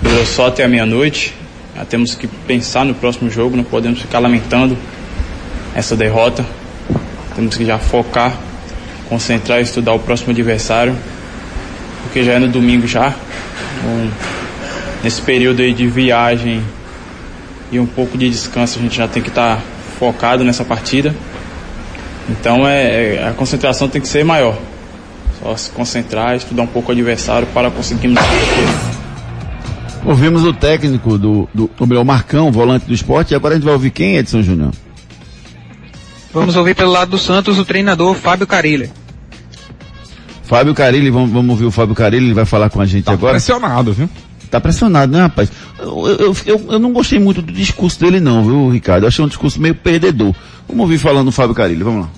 virou só até a meia-noite. Já temos que pensar no próximo jogo, não podemos ficar lamentando essa derrota. Temos que já focar, concentrar e estudar o próximo adversário porque já é no domingo já. Um, nesse período aí de viagem e um pouco de descanso, a gente já tem que estar tá focado nessa partida. Então é, é, a concentração tem que ser maior. Só se concentrar, estudar um pouco o adversário para conseguirmos. Ouvimos o técnico do, do, do melhor Marcão, volante do esporte, e agora a gente vai ouvir quem, Edson Júnior? Vamos ouvir pelo lado do Santos o treinador Fábio Carilli. Fábio Carilli, vamos, vamos ouvir o Fábio Carilli, ele vai falar com a gente tá agora. pressionado, viu? Tá pressionado, né, rapaz? Eu, eu, eu, eu, não gostei muito do discurso dele não, viu, Ricardo? Eu achei um discurso meio perdedor. Vamos ouvir falando o Fábio Carilli, vamos lá.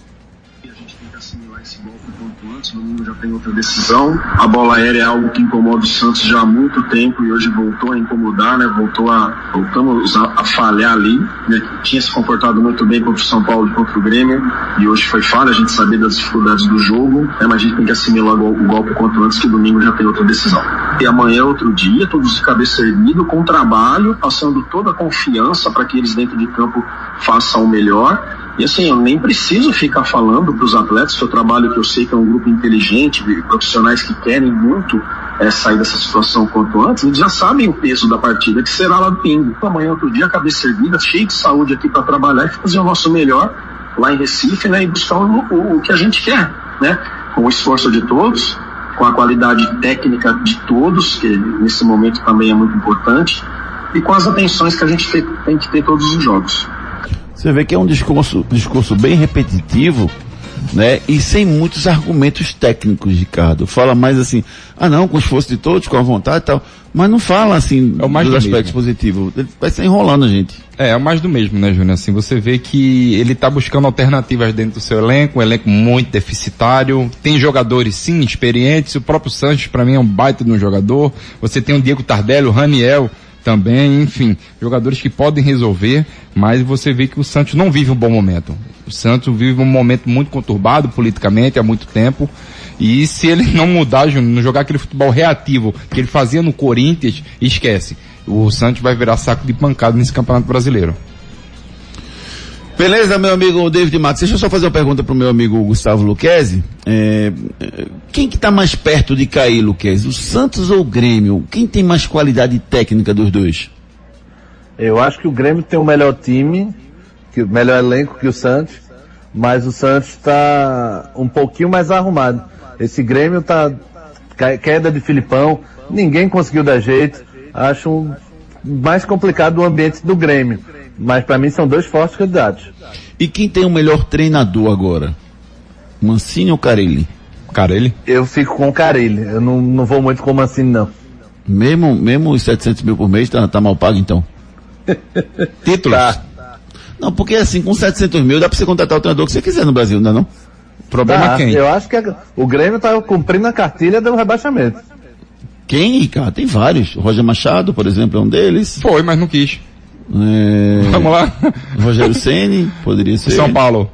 Tem outra decisão. A bola aérea é algo que incomoda o Santos já há muito tempo e hoje voltou a incomodar, né? Voltou a, voltamos a, a falhar ali, né? Tinha se comportado muito bem contra o São Paulo e contra o Grêmio e hoje foi falha, a gente sabia das dificuldades do jogo, né? Mas a gente tem que assimilar o, o golpe quanto antes que domingo já tem outra decisão. E amanhã é outro dia, todos de cabeça erguida, com trabalho, passando toda a confiança para que eles dentro de campo façam o melhor e assim, eu nem preciso ficar falando para os atletas que eu trabalho, que eu sei que é um grupo inteligente, profissionais que querem muito é, sair dessa situação quanto antes, eles já sabem o peso da partida, que será lá domingo. Amanhã, outro dia, cabeça erguida, cheio de saúde aqui para trabalhar e fazer o nosso melhor lá em Recife, né, e buscar o, o, o que a gente quer, né, com o esforço de todos, com a qualidade técnica de todos, que nesse momento também é muito importante, e com as atenções que a gente tem que ter todos os jogos. Você vê que é um discurso, discurso bem repetitivo, né? E sem muitos argumentos técnicos, Ricardo. Fala mais assim, ah não, com o esforço de todos, com a vontade e tal. Mas não fala assim é o mais dos do aspectos mesmo. positivos. Ele vai estar enrolando a gente. É, é o mais do mesmo, né, Júnior? Assim, você vê que ele tá buscando alternativas dentro do seu elenco, um elenco muito deficitário. Tem jogadores, sim, experientes. O próprio Sanches, para mim, é um baita de um jogador. Você tem o Diego Tardelli, o Raniel também, enfim, jogadores que podem resolver, mas você vê que o Santos não vive um bom momento. O Santos vive um momento muito conturbado politicamente há muito tempo. E se ele não mudar, não jogar aquele futebol reativo que ele fazia no Corinthians, esquece. O Santos vai virar saco de pancada nesse Campeonato Brasileiro. Beleza, meu amigo David Matos. Deixa eu só fazer uma pergunta pro meu amigo Gustavo Luquezzi. É, é, quem que tá mais perto de cair, Luquezzi? O Santos ou o Grêmio? Quem tem mais qualidade técnica dos dois? Eu acho que o Grêmio tem o melhor time, o melhor elenco que o Santos, mas o Santos está um pouquinho mais arrumado. Esse Grêmio tá queda de Filipão, ninguém conseguiu dar jeito. Acho mais complicado o ambiente do Grêmio, mas para mim são dois fortes candidatos. E quem tem o melhor treinador agora? Mancini ou Carilli? Carilli? Eu fico com o Carilli, eu não, não vou muito com o Mancini não. Mesmo, mesmo os 700 mil por mês tá, tá mal pago então? Títulos? Não, porque assim, com 700 mil dá pra você contratar o treinador que você quiser no Brasil, não é não? Tá, Eu acho que a- o Grêmio tá cumprindo a cartilha do rebaixamento. Quem, Ricardo? Tem vários. O Roger Machado, por exemplo, é um deles. Foi, mas não quis. É... Vamos lá. Rogério Ceni poderia ser. São Paulo.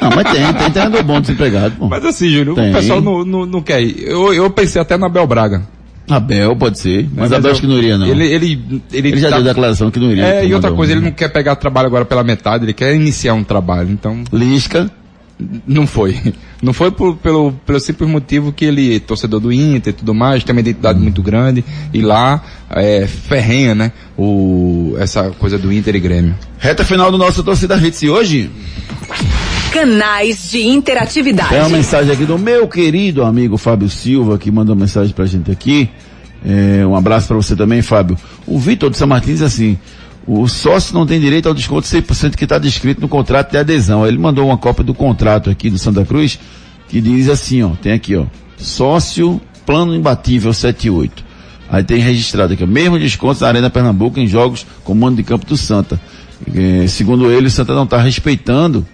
Não, mas tem, tem treinador bom desempregado. Pô. Mas assim, Júnior, Tem. o pessoal não, não, não quer ir. Eu, eu pensei até na Abel Braga. Abel pode ser, mas, Mas Abel acho que não iria não. Ele, ele, ele, Ele já tá- deu declaração que não iria. É, e outra coisa, ele não quer pegar trabalho agora pela metade, ele quer iniciar um trabalho, então... Lisca? Não foi. Não foi por- pelo, pelo simples motivo que ele é torcedor do Inter e tudo mais, tem uma identidade muito grande, e lá é ferrenha, né, o, essa coisa do Inter e Grêmio. Reta final do nosso Torcida Hits e hoje Canais de interatividade. tem uma mensagem aqui do meu querido amigo Fábio Silva, que mandou uma mensagem pra gente aqui. É, um abraço para você também, Fábio. O Vitor de São Martins diz assim, o sócio não tem direito ao desconto 100% que está descrito no contrato de adesão. Ele mandou uma cópia do contrato aqui do Santa Cruz, que diz assim, ó, tem aqui, ó, sócio plano imbatível 78. Aí tem registrado aqui, ó, mesmo desconto na Arena Pernambuco em jogos com mando de campo do Santa. É, segundo ele, o Santa não está respeitando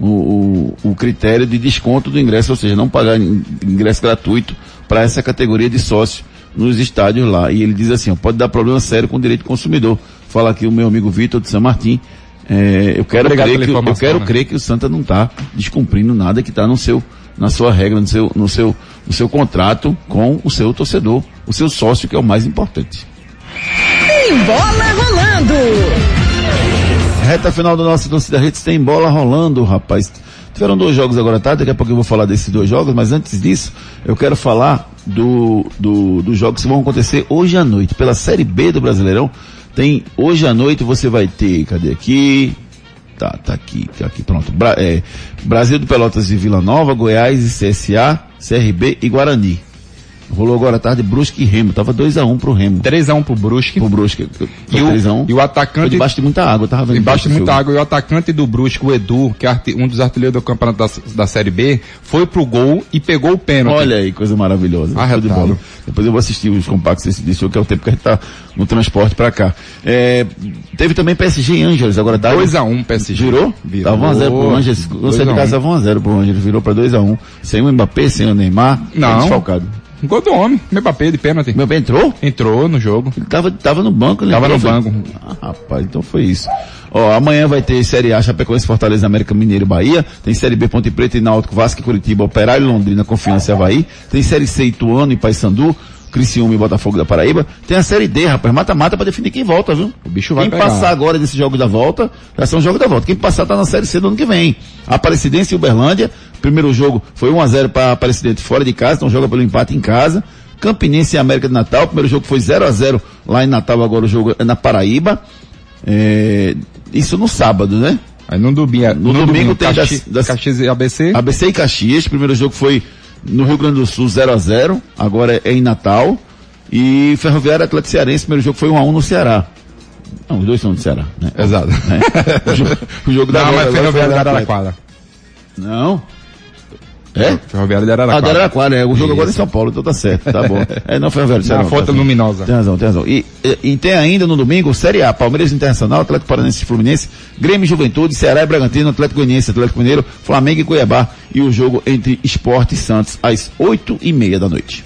o, o, o critério de desconto do ingresso, ou seja, não pagar in- ingresso gratuito para essa categoria de sócio nos estádios lá. E ele diz assim, ó, pode dar problema sério com o direito do consumidor. Fala aqui o meu amigo Vitor de São Martim. É, eu quero, Obrigado crer que, eu quero né? crer que o Santa não está descumprindo nada que está no seu, na sua regra, no seu, no seu, no seu contrato com o seu torcedor, o seu sócio, que é o mais importante. Tem bola rolando! Reta final do nosso Torcida Redes tem bola rolando, rapaz. Tiveram dois jogos agora tarde, daqui a pouco eu vou falar desses dois jogos, mas antes disso, eu quero falar do, do, dos jogos que vão acontecer hoje à noite. Pela Série B do Brasileirão, tem, hoje à noite você vai ter, cadê aqui? Tá, tá aqui, tá aqui, pronto. Bra- é, Brasil do Pelotas e Vila Nova, Goiás e CSA, CRB e Guarani. Rolou agora à tarde Brusque e Remo. Tava 2x1 pro Remo. 3x1 pro Brusque. Pro Brusque. E o, 3x1. e o atacante. Foi debaixo de muita água, tava vendo. Debaixo de muita jogo. água. E o atacante do Brusque, o Edu, que é um dos artilheiros do campeonato da, da Série B, foi pro gol e pegou o pênalti. Olha aí, coisa maravilhosa. Show de Arretado. bola. Depois eu vou assistir os compactos desse, desse jogo, que é o tempo que a gente tá no transporte pra cá. É, teve também PSG e Ângeles, agora tá. 2x1 PSG. Virou? Virou. Tava 1x0 pro Ângeles. Você de 2 a 1. casa tava 1x0 pro Ângeles, virou pra 2x1. Sem o Mbappé, sem o Neymar. Não. foi desfalcado. Gol do homem, Mbappé de pênalti. Mbappé entrou? Entrou no jogo. Ele tava, tava no banco, ele Tava entrou, no foi? banco. Ah, rapaz, então foi isso. Ó, amanhã vai ter Série A, Chapecoense, Fortaleza, América Mineiro, Bahia. Tem Série B, Ponte Preta e Náutico, Vasco Curitiba, Operário, Londrina, Confiança e Havaí. Tem Série C, Ituano e Paysandu, Criciúma e Botafogo da Paraíba. Tem a Série D, rapaz, mata-mata pra definir quem volta, viu? O bicho vai Quem pegar. passar agora desses jogos da volta, já são jogos da volta. Quem passar tá na Série C do ano que vem. Aparecidense e Uberlândia, primeiro jogo foi 1x0 para Aparecidense fora de casa, então joga pelo empate em casa. Campinense e América de Natal, primeiro jogo foi 0 a 0 lá em Natal, agora o jogo é na Paraíba. É, isso no sábado, né? Aí no domingo, No, domingo, tem Caxi- das, das Caxias e ABC. ABC e Caxias, primeiro jogo foi no Rio Grande do Sul 0 a 0 agora é em Natal. E Ferroviário Atlético Cearense, primeiro jogo foi 1 a 1 no Ceará. Não, os dois são do Ceará, né? Exato. Né? O, jogo, o jogo da Não, volta mas de Atlético. Araraquara. Não. É? Ferroviário de Ah, Araraquara. da Araraquara, é. O jogo agora é em Isso. São Paulo, então tá certo, tá bom. É, não, Ferroviário, Na não, Fonte tá. Luminosa. Tem razão, tem razão. E, e, e tem ainda no domingo, Série A, Palmeiras Internacional, Atlético Paranense e Fluminense, Grêmio e Juventude, Ceará e Bragantino, Atlético Goianiense, Atlético Mineiro, Flamengo e Cuiabá. E o jogo entre Esporte e Santos, às oito e meia da noite.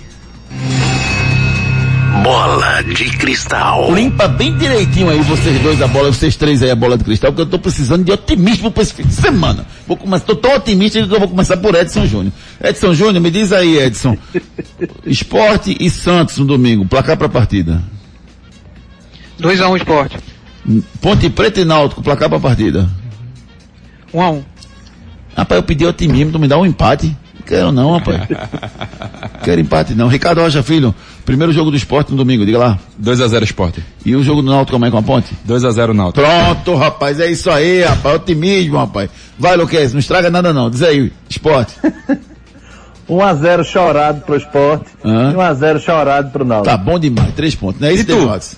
Bola de cristal. Limpa bem direitinho aí vocês dois a bola, vocês três aí a bola de cristal, porque eu tô precisando de otimismo para esse fim de semana. Vou começar, tô tão otimista que eu vou começar por Edson Júnior. Edson Júnior, me diz aí, Edson. Esporte e Santos no domingo, placar pra partida. 2x1 esporte. Ponte Preta e Náutico, placar pra partida. 1x1. Rapaz, eu pedi otimismo, tu me dá um empate. Não quero não, rapaz. quero empate não. Ricardo Rocha Filho, primeiro jogo do esporte no domingo, diga lá. 2x0 Esporte. E o jogo do Náutico amanhã com a Ponte? 2x0 Náutico. Pronto, rapaz, é isso aí, rapaz, otimismo, rapaz. Vai, Luquez, não estraga nada não, diz aí, esporte. 1x0 chorado pro esporte Hã? e 1x0 chorado pro Náutico. Tá bom demais, três pontos, não é isso, E tu? Devotes?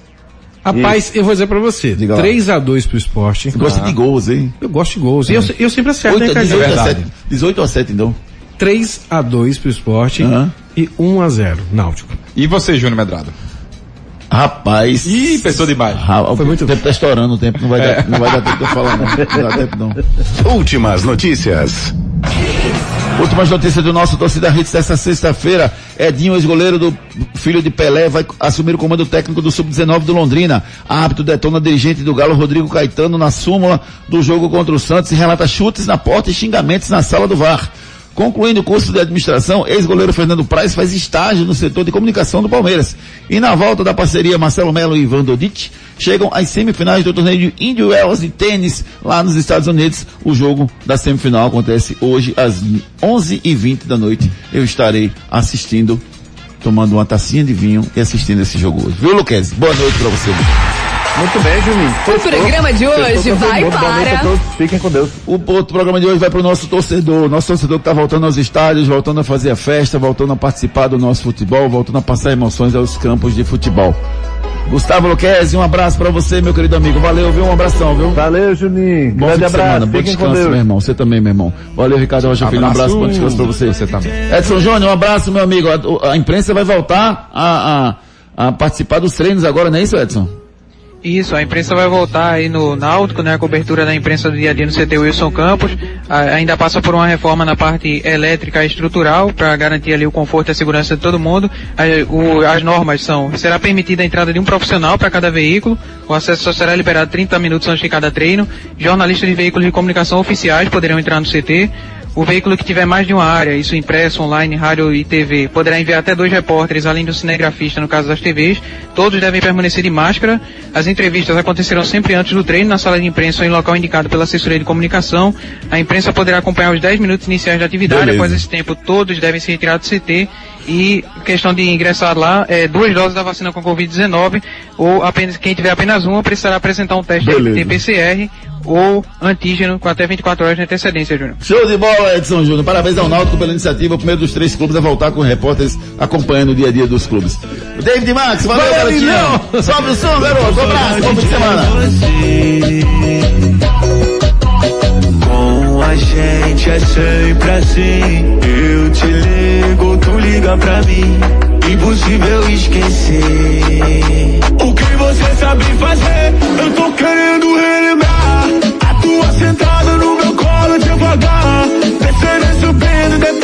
Rapaz, eu vou dizer pra você, Diga lá. 3x2 pro esporte. Você gosta Ah. de gols, hein? Eu gosto de gols. E eu, eu sempre acerto, né, 8 a Cadinho? 18 a 7, 18 a 7 então. 3x2 pro esporte Aham. E 1x0 Náutico. E você, Júnior Medrado? Rapaz. Ih, pensou demais. Ra- o tempo tá estourando, o tempo não vai, dar, não vai dar tempo de eu falar não. Não dá tempo não. Últimas notícias. Últimas notícias do nosso torcida Hits dessa sexta-feira. Edinho, ex-goleiro do filho de Pelé, vai assumir o comando técnico do Sub-19 do Londrina. Árbitro detona dirigente do Galo, Rodrigo Caetano, na súmula do jogo contra o Santos e relata chutes na porta e xingamentos na sala do VAR. Concluindo o curso de administração, ex-goleiro Fernando Praz faz estágio no setor de comunicação do Palmeiras. E na volta da parceria Marcelo Melo e Ivan Dodit, chegam às semifinais do torneio de Indy Wells de tênis lá nos Estados Unidos. O jogo da semifinal acontece hoje às 11h20 da noite. Eu estarei assistindo, tomando uma tacinha de vinho e assistindo esse jogo hoje. Viu, Luquez? Boa noite pra você. Muito bem, Juninho. O programa de hoje vai para. todos. Fiquem com Deus. O outro programa de hoje vai para o nosso torcedor, nosso torcedor que está voltando aos estádios, voltando a fazer a festa, voltando a participar do nosso futebol, voltando a passar emoções aos campos de futebol. Gustavo Luquezzi, um abraço para você, meu querido amigo. Valeu, viu? Um abração, viu? Valeu, Juninho. Bom Grande fim de abraço. semana, bom Fiquem com descanso, Deus. meu irmão. Você também, meu irmão. Valeu, Ricardo Rocha Filho. Um abraço, bom descanso para você. Você também. Edson Júnior, um abraço, meu amigo. A, a imprensa vai voltar a, a, a participar dos treinos agora, não é isso, Edson? Isso, a imprensa vai voltar aí no Náutico, né? A cobertura da imprensa do dia a dia no CT Wilson Campos. A- ainda passa por uma reforma na parte elétrica e estrutural para garantir ali o conforto e a segurança de todo mundo. A- o- as normas são, será permitida a entrada de um profissional para cada veículo. O acesso só será liberado 30 minutos antes de cada treino. Jornalistas de veículos de comunicação oficiais poderão entrar no CT. O veículo que tiver mais de uma área, isso impresso, online, rádio e TV, poderá enviar até dois repórteres, além do cinegrafista no caso das TVs. Todos devem permanecer de máscara. As entrevistas acontecerão sempre antes do treino, na sala de imprensa ou em local indicado pela assessoria de comunicação. A imprensa poderá acompanhar os 10 minutos iniciais da atividade. Beleza. Após esse tempo, todos devem ser retirados do CT E questão de ingressar lá, é, duas doses da vacina com Covid-19, ou apenas quem tiver apenas uma precisará apresentar um teste Beleza. de PCR ou antígeno com até 24 horas de antecedência, Júnior. Show de bola, Edson Júnior. Parabéns ao Náutico pela iniciativa, o primeiro dos três clubes a voltar com repórteres acompanhando o dia a dia dos clubes. David Max, valeu, garotinho. Sobe o som, garoto. Um abraço, bom fim de semana. Com a gente é sempre assim. Eu te ligo, tu liga pra mim. Impossível esquecer. O que você sabe fazer, eu tô querendo relembrar. A tua sentada no meu colo devagar. Descendo, subindo, depois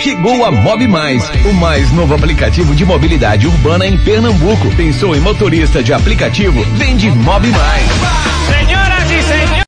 Chegou a Mob Mais, o mais novo aplicativo de mobilidade urbana em Pernambuco. Pensou em motorista de aplicativo? Vende Mob Mais.